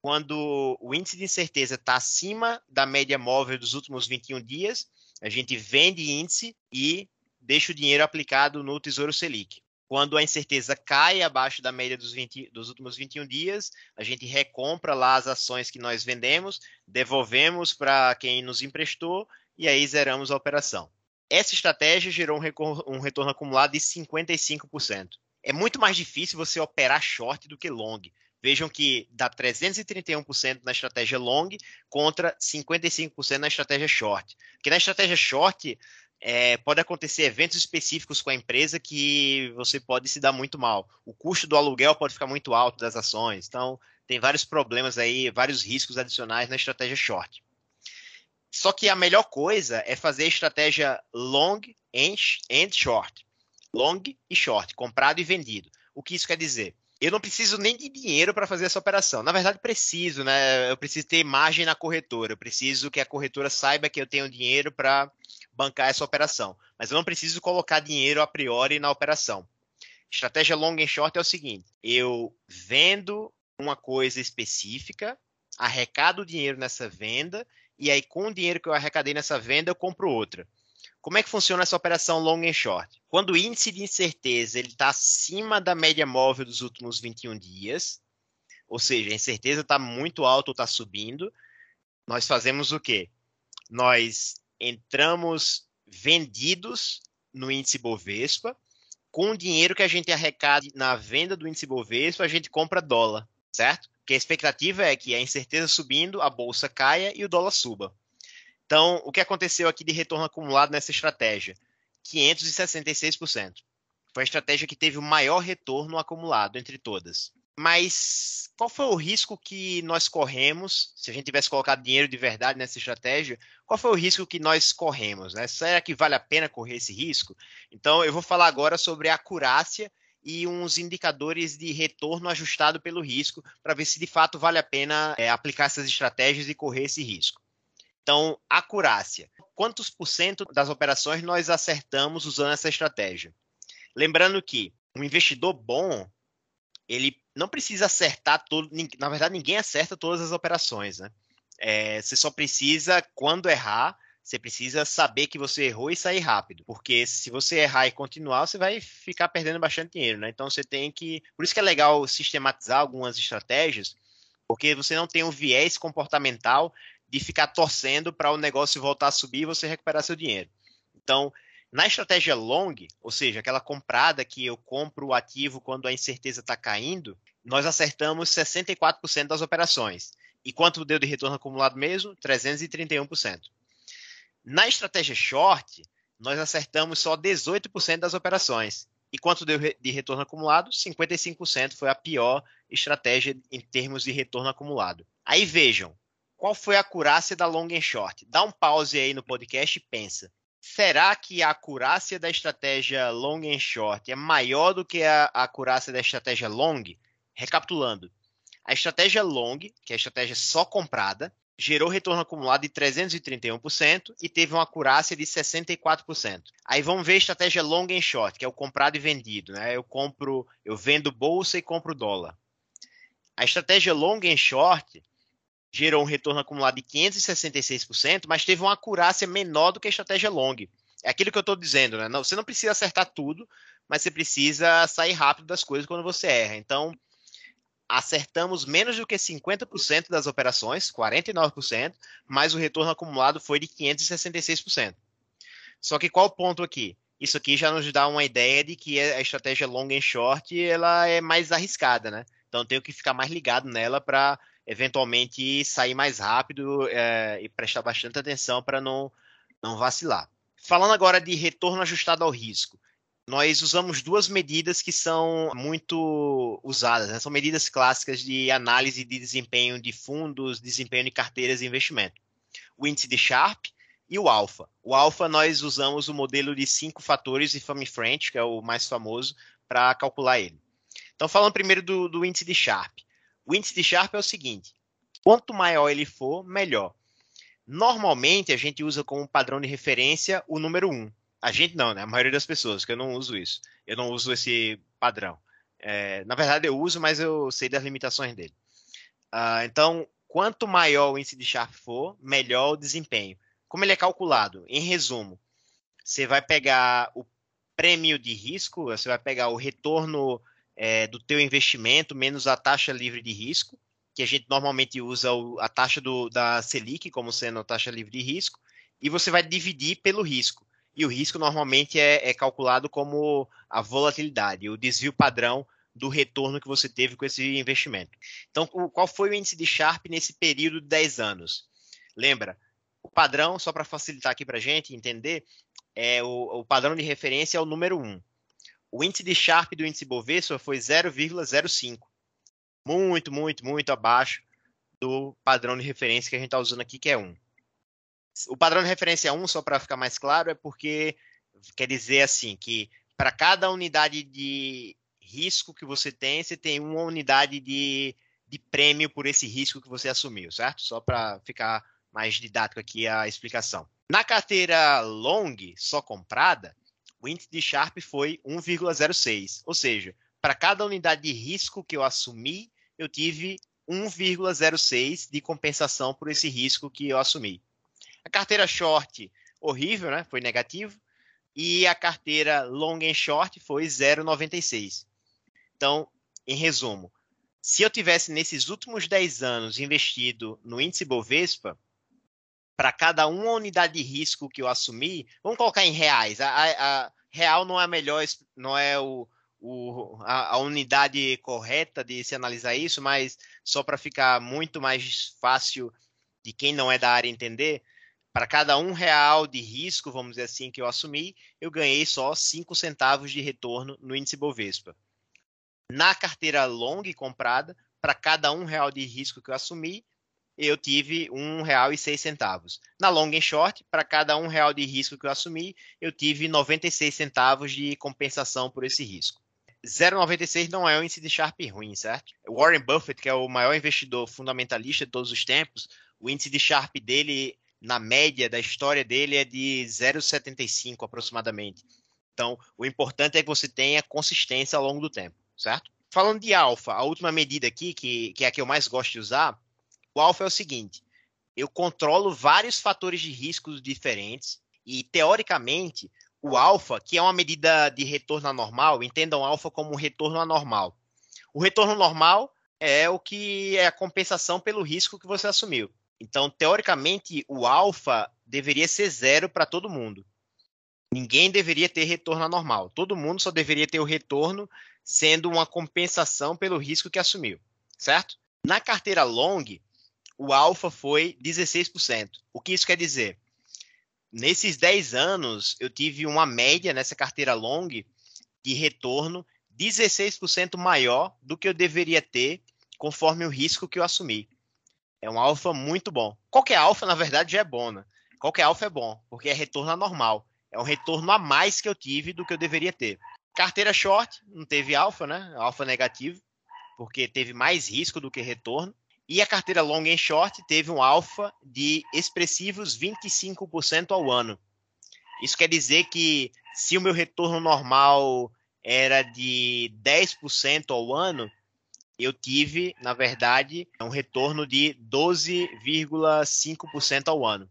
Quando o índice de incerteza está acima da média móvel dos últimos 21 dias, a gente vende índice e deixa o dinheiro aplicado no Tesouro Selic. Quando a incerteza cai abaixo da média dos, 20, dos últimos 21 dias, a gente recompra lá as ações que nós vendemos, devolvemos para quem nos emprestou e aí zeramos a operação. Essa estratégia gerou um, um retorno acumulado de 55%. É muito mais difícil você operar short do que long. Vejam que dá 331% na estratégia long contra 55% na estratégia short. Porque na estratégia short é, pode acontecer eventos específicos com a empresa que você pode se dar muito mal. O custo do aluguel pode ficar muito alto das ações. Então, tem vários problemas aí, vários riscos adicionais na estratégia short. Só que a melhor coisa é fazer estratégia long and short. Long e short, comprado e vendido. O que isso quer dizer? Eu não preciso nem de dinheiro para fazer essa operação. Na verdade, preciso, né? Eu preciso ter margem na corretora. Eu preciso que a corretora saiba que eu tenho dinheiro para bancar essa operação. Mas eu não preciso colocar dinheiro a priori na operação. Estratégia long and short é o seguinte: eu vendo uma coisa específica, arrecado dinheiro nessa venda e aí com o dinheiro que eu arrecadei nessa venda eu compro outra. Como é que funciona essa operação long and short? Quando o índice de incerteza está acima da média móvel dos últimos 21 dias, ou seja, a incerteza está muito alta ou está subindo, nós fazemos o quê? Nós entramos vendidos no índice Bovespa, com o dinheiro que a gente arrecada na venda do índice Bovespa, a gente compra dólar, certo? Porque a expectativa é que a incerteza subindo, a bolsa caia e o dólar suba. Então, o que aconteceu aqui de retorno acumulado nessa estratégia? 566%. Foi a estratégia que teve o maior retorno acumulado entre todas. Mas qual foi o risco que nós corremos, se a gente tivesse colocado dinheiro de verdade nessa estratégia, qual foi o risco que nós corremos? Né? Será que vale a pena correr esse risco? Então, eu vou falar agora sobre a acurácia e uns indicadores de retorno ajustado pelo risco para ver se de fato vale a pena é, aplicar essas estratégias e correr esse risco. Então, acurácia. Quantos por cento das operações nós acertamos usando essa estratégia? Lembrando que um investidor bom, ele não precisa acertar todo. Na verdade, ninguém acerta todas as operações, né? É, você só precisa, quando errar, você precisa saber que você errou e sair rápido, porque se você errar e continuar, você vai ficar perdendo bastante dinheiro, né? Então você tem que, por isso que é legal sistematizar algumas estratégias, porque você não tem um viés comportamental de ficar torcendo para o negócio voltar a subir e você recuperar seu dinheiro. Então, na estratégia long, ou seja, aquela comprada que eu compro o ativo quando a incerteza está caindo, nós acertamos 64% das operações. E quanto deu de retorno acumulado mesmo? 331%. Na estratégia short, nós acertamos só 18% das operações. E quanto deu de retorno acumulado? 55% foi a pior estratégia em termos de retorno acumulado. Aí vejam, qual foi a acurácia da long and short? Dá um pause aí no podcast e pensa. Será que a acurácia da estratégia long and short é maior do que a acurácia da estratégia long? Recapitulando, a estratégia long, que é a estratégia só comprada, gerou retorno acumulado de 331% e teve uma acurácia de 64%. Aí vamos ver a estratégia long and short, que é o comprado e vendido, né? Eu compro, eu vendo bolsa e compro dólar. A estratégia long and short gerou um retorno acumulado de 566%, mas teve uma acurácia menor do que a estratégia long. É aquilo que eu estou dizendo, né? Não, você não precisa acertar tudo, mas você precisa sair rápido das coisas quando você erra. Então, acertamos menos do que 50% das operações, 49%, mas o retorno acumulado foi de 566%. Só que qual o ponto aqui? Isso aqui já nos dá uma ideia de que a estratégia long and short ela é mais arriscada, né? Então tenho que ficar mais ligado nela para eventualmente sair mais rápido é, e prestar bastante atenção para não, não vacilar. Falando agora de retorno ajustado ao risco nós usamos duas medidas que são muito usadas, né? são medidas clássicas de análise de desempenho de fundos, desempenho de carteiras de investimento. O índice de Sharpe, e o alfa. O alfa nós usamos o modelo de cinco fatores de Famifront, que é o mais famoso, para calcular ele. Então, falando primeiro do, do, índice de Sharp. O índice de Sharp é o seguinte: quanto maior ele for, melhor. Normalmente, a gente usa como padrão de referência o número 1. A gente não, né? A maioria das pessoas, que eu não uso isso. Eu não uso esse padrão. É, na verdade, eu uso, mas eu sei das limitações dele. Uh, então, quanto maior o índice de Sharp for, melhor o desempenho. Como ele é calculado? Em resumo, você vai pegar o prêmio de risco, você vai pegar o retorno é, do teu investimento menos a taxa livre de risco, que a gente normalmente usa o, a taxa do, da Selic como sendo a taxa livre de risco, e você vai dividir pelo risco. E o risco normalmente é, é calculado como a volatilidade, o desvio padrão do retorno que você teve com esse investimento. Então, qual foi o índice de Sharp nesse período de 10 anos? Lembra, o padrão, só para facilitar aqui para a gente entender, é o, o, padrão de referência é o número 1. O índice de Sharp do índice Bovespa foi 0,05. Muito, muito, muito abaixo do padrão de referência que a gente está usando aqui, que é 1. O padrão de referência 1, só para ficar mais claro, é porque quer dizer assim que para cada unidade de risco que você tem, você tem uma unidade de, de prêmio por esse risco que você assumiu, certo? Só para ficar mais didático aqui a explicação. Na carteira long, só comprada, o índice de Sharp foi 1,06, ou seja, para cada unidade de risco que eu assumi, eu tive 1,06 de compensação por esse risco que eu assumi. A carteira short, horrível, né? Foi negativo. E a carteira long and short foi 0,96. Então, em resumo, se eu tivesse nesses últimos 10 anos investido no índice Bovespa, para cada uma unidade de risco que eu assumi, vamos colocar em reais. A, a, a real não é a melhor, não é o, o, a, a, unidade correta de se analisar isso, mas só para ficar muito mais fácil de quem não é da área entender, para cada um real de risco, vamos dizer assim, que eu assumi, eu ganhei só cinco centavos de retorno no índice Bovespa. Na carteira long comprada, para cada um real de risco que eu assumi, eu tive um real e seis centavos. Na long and short, para cada um real de risco que eu assumi, eu tive 96 centavos de compensação por esse risco. 0,96 não é um índice de Sharp ruim, certo? Warren Buffett, que é o maior investidor fundamentalista de todos os tempos, o índice de Sharp dele, na média da história dele, é de 0,75 aproximadamente. Então, o importante é que você tenha consistência ao longo do tempo, certo? Falando de alfa, a última medida aqui, que, que é a que eu mais gosto de usar, o alfa é o seguinte: eu controlo vários fatores de riscos diferentes e, teoricamente, o alfa, que é uma medida de retorno anormal, entendam alfa como um retorno anormal. O retorno normal é o que é a compensação pelo risco que você assumiu. Então, teoricamente, o alfa deveria ser zero para todo mundo. Ninguém deveria ter retorno anormal. Todo mundo só deveria ter o retorno sendo uma compensação pelo risco que assumiu, certo? Na carteira long, o alfa foi 16%. O que isso quer dizer? Nesses 10 anos, eu tive uma média nessa carteira long de retorno 16% maior do que eu deveria ter conforme o risco que eu assumi. É um alfa muito bom. Qualquer alfa, na verdade, já é bom, né? Qualquer alfa é bom, porque é retorno anormal. É um retorno a mais que eu tive do que eu deveria ter. Carteira short, não teve alfa, né? Alfa negativo, porque teve mais risco do que retorno. E a carteira long and short teve um alfa de expressivos 25% ao ano. Isso quer dizer que se o meu retorno normal era de 10% ao ano, eu tive, na verdade, um retorno de 12,5% ao ano,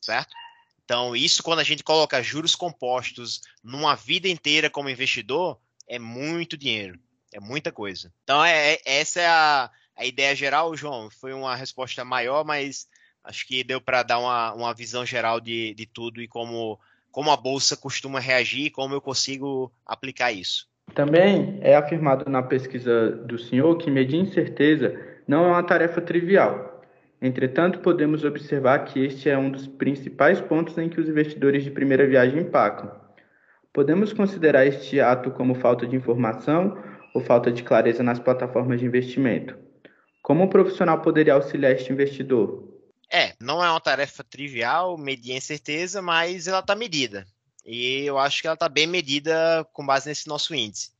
certo? Então, isso quando a gente coloca juros compostos numa vida inteira como investidor, é muito dinheiro, é muita coisa. Então, é, é essa é a, a ideia geral, João, foi uma resposta maior, mas acho que deu para dar uma, uma visão geral de, de tudo e como, como a Bolsa costuma reagir e como eu consigo aplicar isso. Também é afirmado na pesquisa do senhor que medir incerteza não é uma tarefa trivial. Entretanto, podemos observar que este é um dos principais pontos em que os investidores de primeira viagem empacam. Podemos considerar este ato como falta de informação ou falta de clareza nas plataformas de investimento? Como um profissional poderia auxiliar este investidor? É, não é uma tarefa trivial medir a incerteza, mas ela está medida. E eu acho que ela está bem medida com base nesse nosso índice.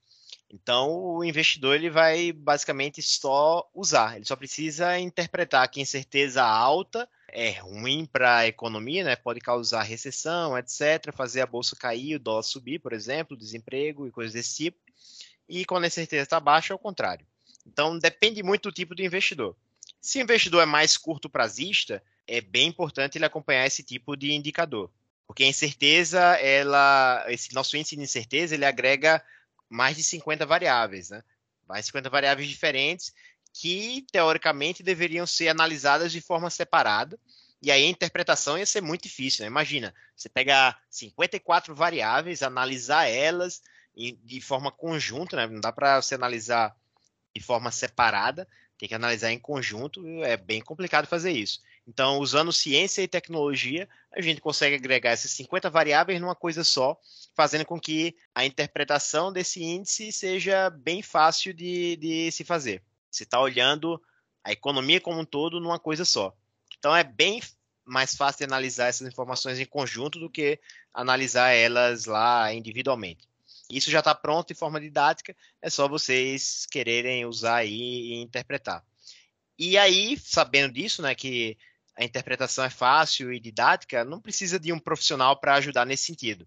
Então, o investidor ele vai basicamente só usar, ele só precisa interpretar que incerteza alta é ruim para a economia, né? pode causar recessão, etc., fazer a bolsa cair, o dólar subir, por exemplo, desemprego e coisas desse tipo. E quando a incerteza está baixa, é o contrário. Então, depende muito do tipo de investidor. Se o investidor é mais curto prazista, é bem importante ele acompanhar esse tipo de indicador. Porque a incerteza, ela, esse nosso índice de incerteza, ele agrega mais de 50 variáveis, né? Mais 50 variáveis diferentes que, teoricamente, deveriam ser analisadas de forma separada. E aí a interpretação ia ser muito difícil, né? Imagina, você pegar 54 variáveis, analisar elas de forma conjunta, né? Não dá para você analisar de forma separada, tem que analisar em conjunto, é bem complicado fazer isso. Então, usando ciência e tecnologia, a gente consegue agregar essas 50 variáveis numa coisa só, fazendo com que a interpretação desse índice seja bem fácil de, de se fazer. Você está olhando a economia como um todo numa coisa só. Então, é bem mais fácil de analisar essas informações em conjunto do que analisar elas lá individualmente. Isso já está pronto em forma didática, é só vocês quererem usar aí e interpretar. E aí, sabendo disso, né, que a interpretação é fácil e didática, não precisa de um profissional para ajudar nesse sentido.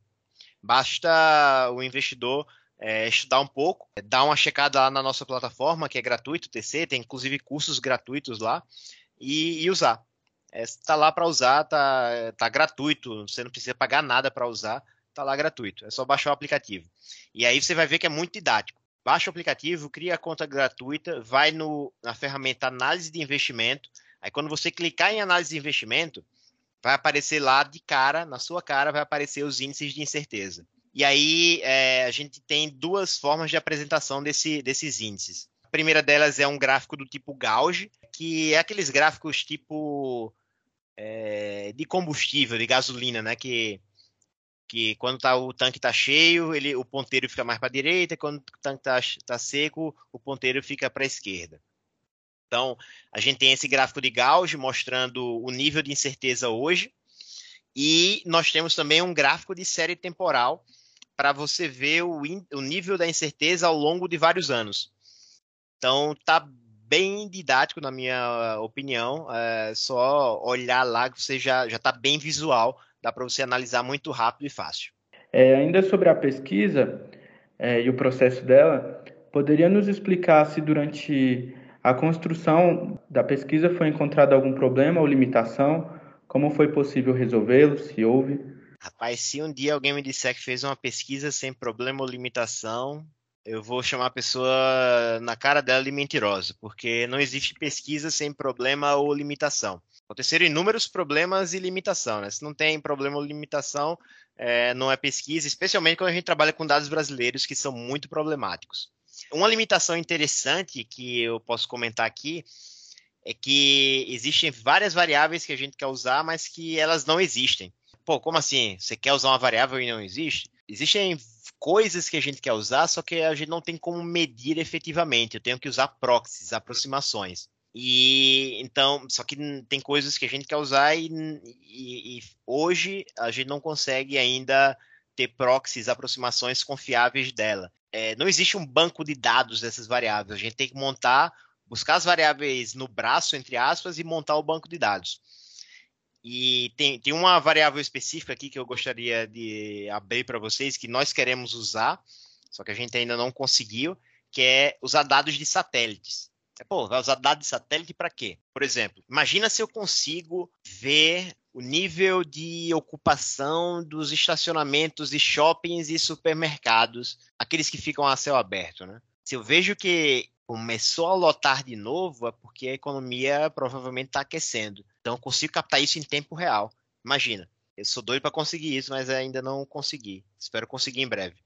Basta o investidor é, estudar um pouco, dar uma checada lá na nossa plataforma, que é gratuito, TC, tem inclusive cursos gratuitos lá, e, e usar. Está é, lá para usar, está tá gratuito, você não precisa pagar nada para usar, está lá gratuito, é só baixar o aplicativo. E aí você vai ver que é muito didático. Baixa o aplicativo, cria a conta gratuita, vai no, na ferramenta análise de investimento, Aí quando você clicar em análise de investimento, vai aparecer lá de cara, na sua cara, vai aparecer os índices de incerteza. E aí é, a gente tem duas formas de apresentação desse, desses índices. A primeira delas é um gráfico do tipo Gauge, que é aqueles gráficos tipo é, de combustível, de gasolina, né? Que, que quando tá, o tanque está cheio, ele, o ponteiro fica mais para a direita, quando o tanque está tá seco, o ponteiro fica para a esquerda. Então, a gente tem esse gráfico de Gauss mostrando o nível de incerteza hoje. E nós temos também um gráfico de série temporal para você ver o, o, nível da incerteza ao longo de vários anos. Então, tá bem didático, na minha opinião. É só olhar lá que você já está bem visual. Dá para você analisar muito rápido e fácil. É, ainda sobre a pesquisa é, e o processo dela, poderia nos explicar se durante a construção da pesquisa foi encontrado algum problema ou limitação? Como foi possível resolvê-lo, se houve? Rapaz, se um dia alguém me disser que fez uma pesquisa sem problema ou limitação, eu vou chamar a pessoa na cara dela de mentirosa, porque não existe pesquisa sem problema ou limitação. Aconteceram inúmeros problemas e limitação, né? Se não tem problema ou limitação, é, não é pesquisa, especialmente quando a gente trabalha com dados brasileiros que são muito problemáticos. Uma limitação interessante que eu posso comentar aqui é que existem várias variáveis que a gente quer usar, mas que elas não existem. Pô, como assim? Você quer usar uma variável e não existe? Existem coisas que a gente quer usar, só que a gente não tem como medir efetivamente. Eu tenho que usar proxies, aproximações. E então, só que tem coisas que a gente quer usar e, e, e hoje a gente não consegue ainda ter proxies, aproximações confiáveis dela é, não existe um banco de dados dessas variáveis. A gente tem que montar, buscar as variáveis no braço, entre aspas, e montar o banco de dados. E tem, tem uma variável específica aqui que eu gostaria de abrir para vocês, que nós queremos usar, só que a gente ainda não conseguiu, que é usar dados de satélites. É, pô, vai usar dados de satélite para quê? Por exemplo, imagina se eu consigo ver o nível de ocupação dos estacionamentos de shoppings e supermercados, aqueles que ficam a céu aberto, né? Se eu vejo que começou a lotar de novo, é porque a economia provavelmente está aquecendo. Então, eu consigo captar isso em tempo real. Imagina, eu sou doido para conseguir isso, mas ainda não consegui. Espero conseguir em breve.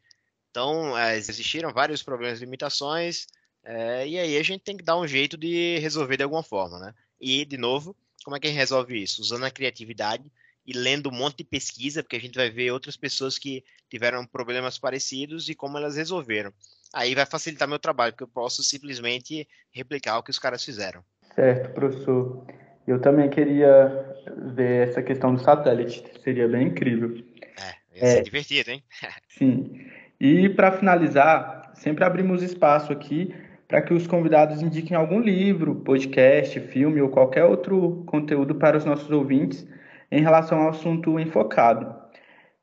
Então, é, existiram vários problemas e limitações, é, e aí a gente tem que dar um jeito de resolver de alguma forma, né? E, de novo, como é que a gente resolve isso? Usando a criatividade e lendo um monte de pesquisa, porque a gente vai ver outras pessoas que tiveram problemas parecidos e como elas resolveram. Aí vai facilitar meu trabalho, porque eu posso simplesmente replicar o que os caras fizeram. Certo, professor. Eu também queria ver essa questão do satélite, seria bem incrível. É, ia ser é, divertido, hein? sim. E para finalizar, sempre abrimos espaço aqui para que os convidados indiquem algum livro, podcast, filme ou qualquer outro conteúdo para os nossos ouvintes em relação ao assunto enfocado.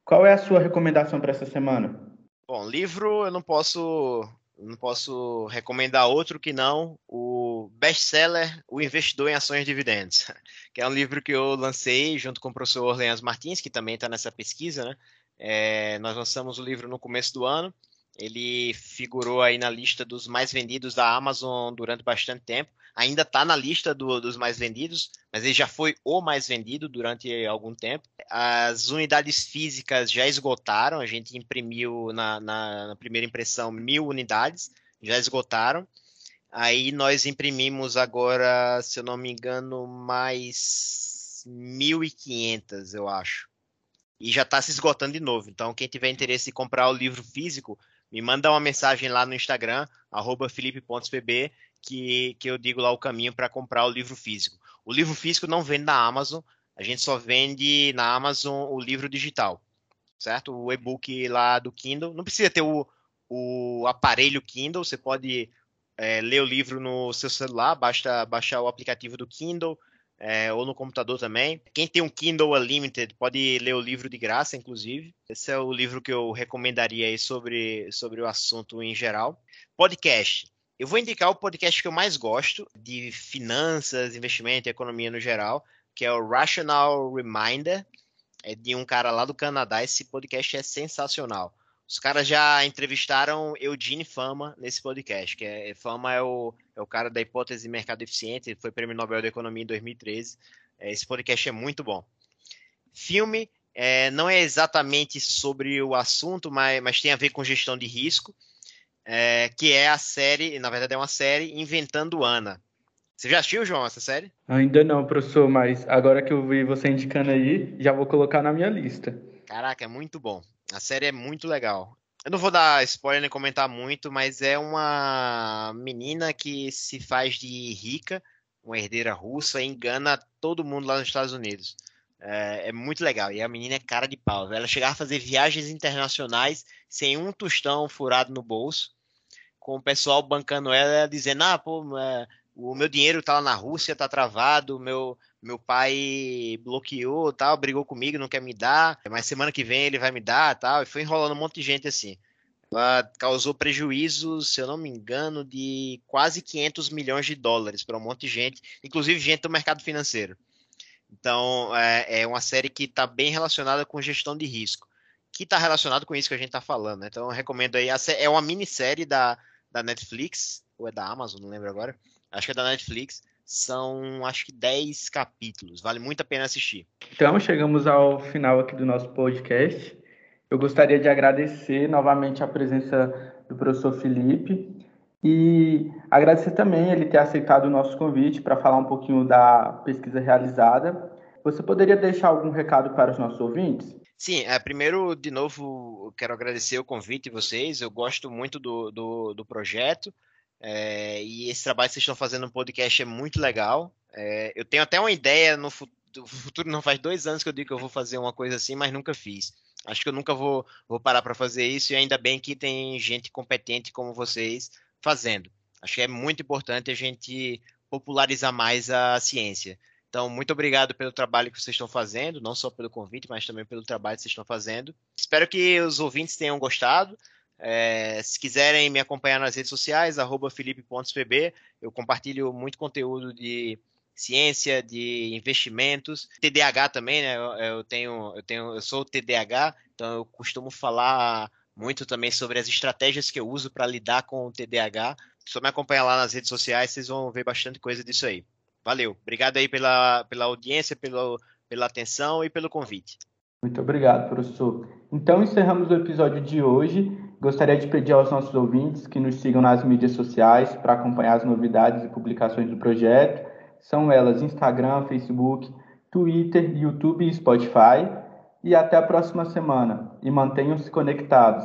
Qual é a sua recomendação para essa semana? Bom, livro eu não posso não posso recomendar outro que não o best-seller O Investidor em Ações e Dividendos, que é um livro que eu lancei junto com o professor Orleans Martins, que também está nessa pesquisa, né? É, nós lançamos o livro no começo do ano ele figurou aí na lista dos mais vendidos da Amazon durante bastante tempo. Ainda está na lista do, dos mais vendidos, mas ele já foi o mais vendido durante algum tempo. As unidades físicas já esgotaram. A gente imprimiu na, na, na primeira impressão mil unidades, já esgotaram. Aí nós imprimimos agora, se eu não me engano, mais 1.500, eu acho. E já está se esgotando de novo. Então, quem tiver interesse em comprar o livro físico, me manda uma mensagem lá no Instagram, felipe.pb, que, que eu digo lá o caminho para comprar o livro físico. O livro físico não vende na Amazon, a gente só vende na Amazon o livro digital, certo? O e-book lá do Kindle. Não precisa ter o, o aparelho Kindle, você pode é, ler o livro no seu celular, basta baixar o aplicativo do Kindle, é, ou no computador também. Quem tem um Kindle Unlimited pode ler o livro de graça, inclusive. Esse é o livro que eu recomendaria aí sobre, sobre o assunto em geral. Podcast. Eu vou indicar o podcast que eu mais gosto de finanças, investimento e economia no geral, que é o Rational Reminder. É de um cara lá do Canadá. Esse podcast é sensacional. Os caras já entrevistaram Eugene Fama nesse podcast, que é Fama é o, é o cara da hipótese de mercado eficiente, foi prêmio Nobel da Economia em 2013. É, esse podcast é muito bom. Filme é, não é exatamente sobre o assunto, mas, mas tem a ver com gestão de risco, é, que é a série, na verdade é uma série Inventando Ana. Você já assistiu, João, essa série? Ainda não, professor, mas agora que eu vi você indicando aí, já vou colocar na minha lista. Caraca, é muito bom. A série é muito legal. Eu não vou dar spoiler nem comentar muito, mas é uma menina que se faz de rica, uma herdeira russa, e engana todo mundo lá nos Estados Unidos. É, é, muito legal. E a menina é cara de pau. Ela chegava a fazer viagens internacionais sem um tostão furado no bolso, com o pessoal bancando ela, dizendo: Ah, pô, é, o meu dinheiro tá lá na Rússia, tá travado, meu, meu pai bloqueou, tal, brigou comigo, não quer me dar, mas semana que vem ele vai me dar, tal, e foi enrolando um monte de gente assim. Ela causou prejuízos, se eu não me engano, de quase 500 milhões de dólares para um monte de gente, inclusive gente do mercado financeiro. Então, é, é uma série que está bem relacionada com gestão de risco, que está relacionado com isso que a gente está falando. Né? Então, eu recomendo aí. É uma minissérie da, da Netflix, ou é da Amazon, não lembro agora acho que é da Netflix. São, acho que 10 capítulos. Vale muito a pena assistir. Então, chegamos ao final aqui do nosso podcast. Eu gostaria de agradecer novamente a presença do professor Felipe e agradecer também ele ter aceitado o nosso convite para falar um pouquinho da pesquisa realizada. Você poderia deixar algum recado para os nossos ouvintes? Sim, é, primeiro, de novo, quero agradecer o convite de vocês. Eu gosto muito do, do, do projeto. É, e esse trabalho que vocês estão fazendo no podcast é muito legal. É, eu tenho até uma ideia no futuro, não faz dois anos que eu digo que eu vou fazer uma coisa assim, mas nunca fiz. Acho que eu nunca vou, vou parar para fazer isso, e ainda bem que tem gente competente como vocês fazendo. Acho que é muito importante a gente popularizar mais a ciência. Então, muito obrigado pelo trabalho que vocês estão fazendo, não só pelo convite, mas também pelo trabalho que vocês estão fazendo. Espero que os ouvintes tenham gostado. É, se quiserem me acompanhar nas redes sociais, felipe.pb, eu compartilho muito conteúdo de ciência, de investimentos, TDAH também, né? Eu, eu, tenho, eu tenho, eu sou TDAH, então eu costumo falar muito também sobre as estratégias que eu uso para lidar com o TDAH. Se me acompanhar lá nas redes sociais, vocês vão ver bastante coisa disso aí. Valeu, obrigado aí pela, pela audiência, pela, pela atenção e pelo convite. Muito obrigado, professor. Então encerramos o episódio de hoje. Gostaria de pedir aos nossos ouvintes que nos sigam nas mídias sociais para acompanhar as novidades e publicações do projeto. São elas Instagram, Facebook, Twitter, YouTube e Spotify. E até a próxima semana. E mantenham-se conectados.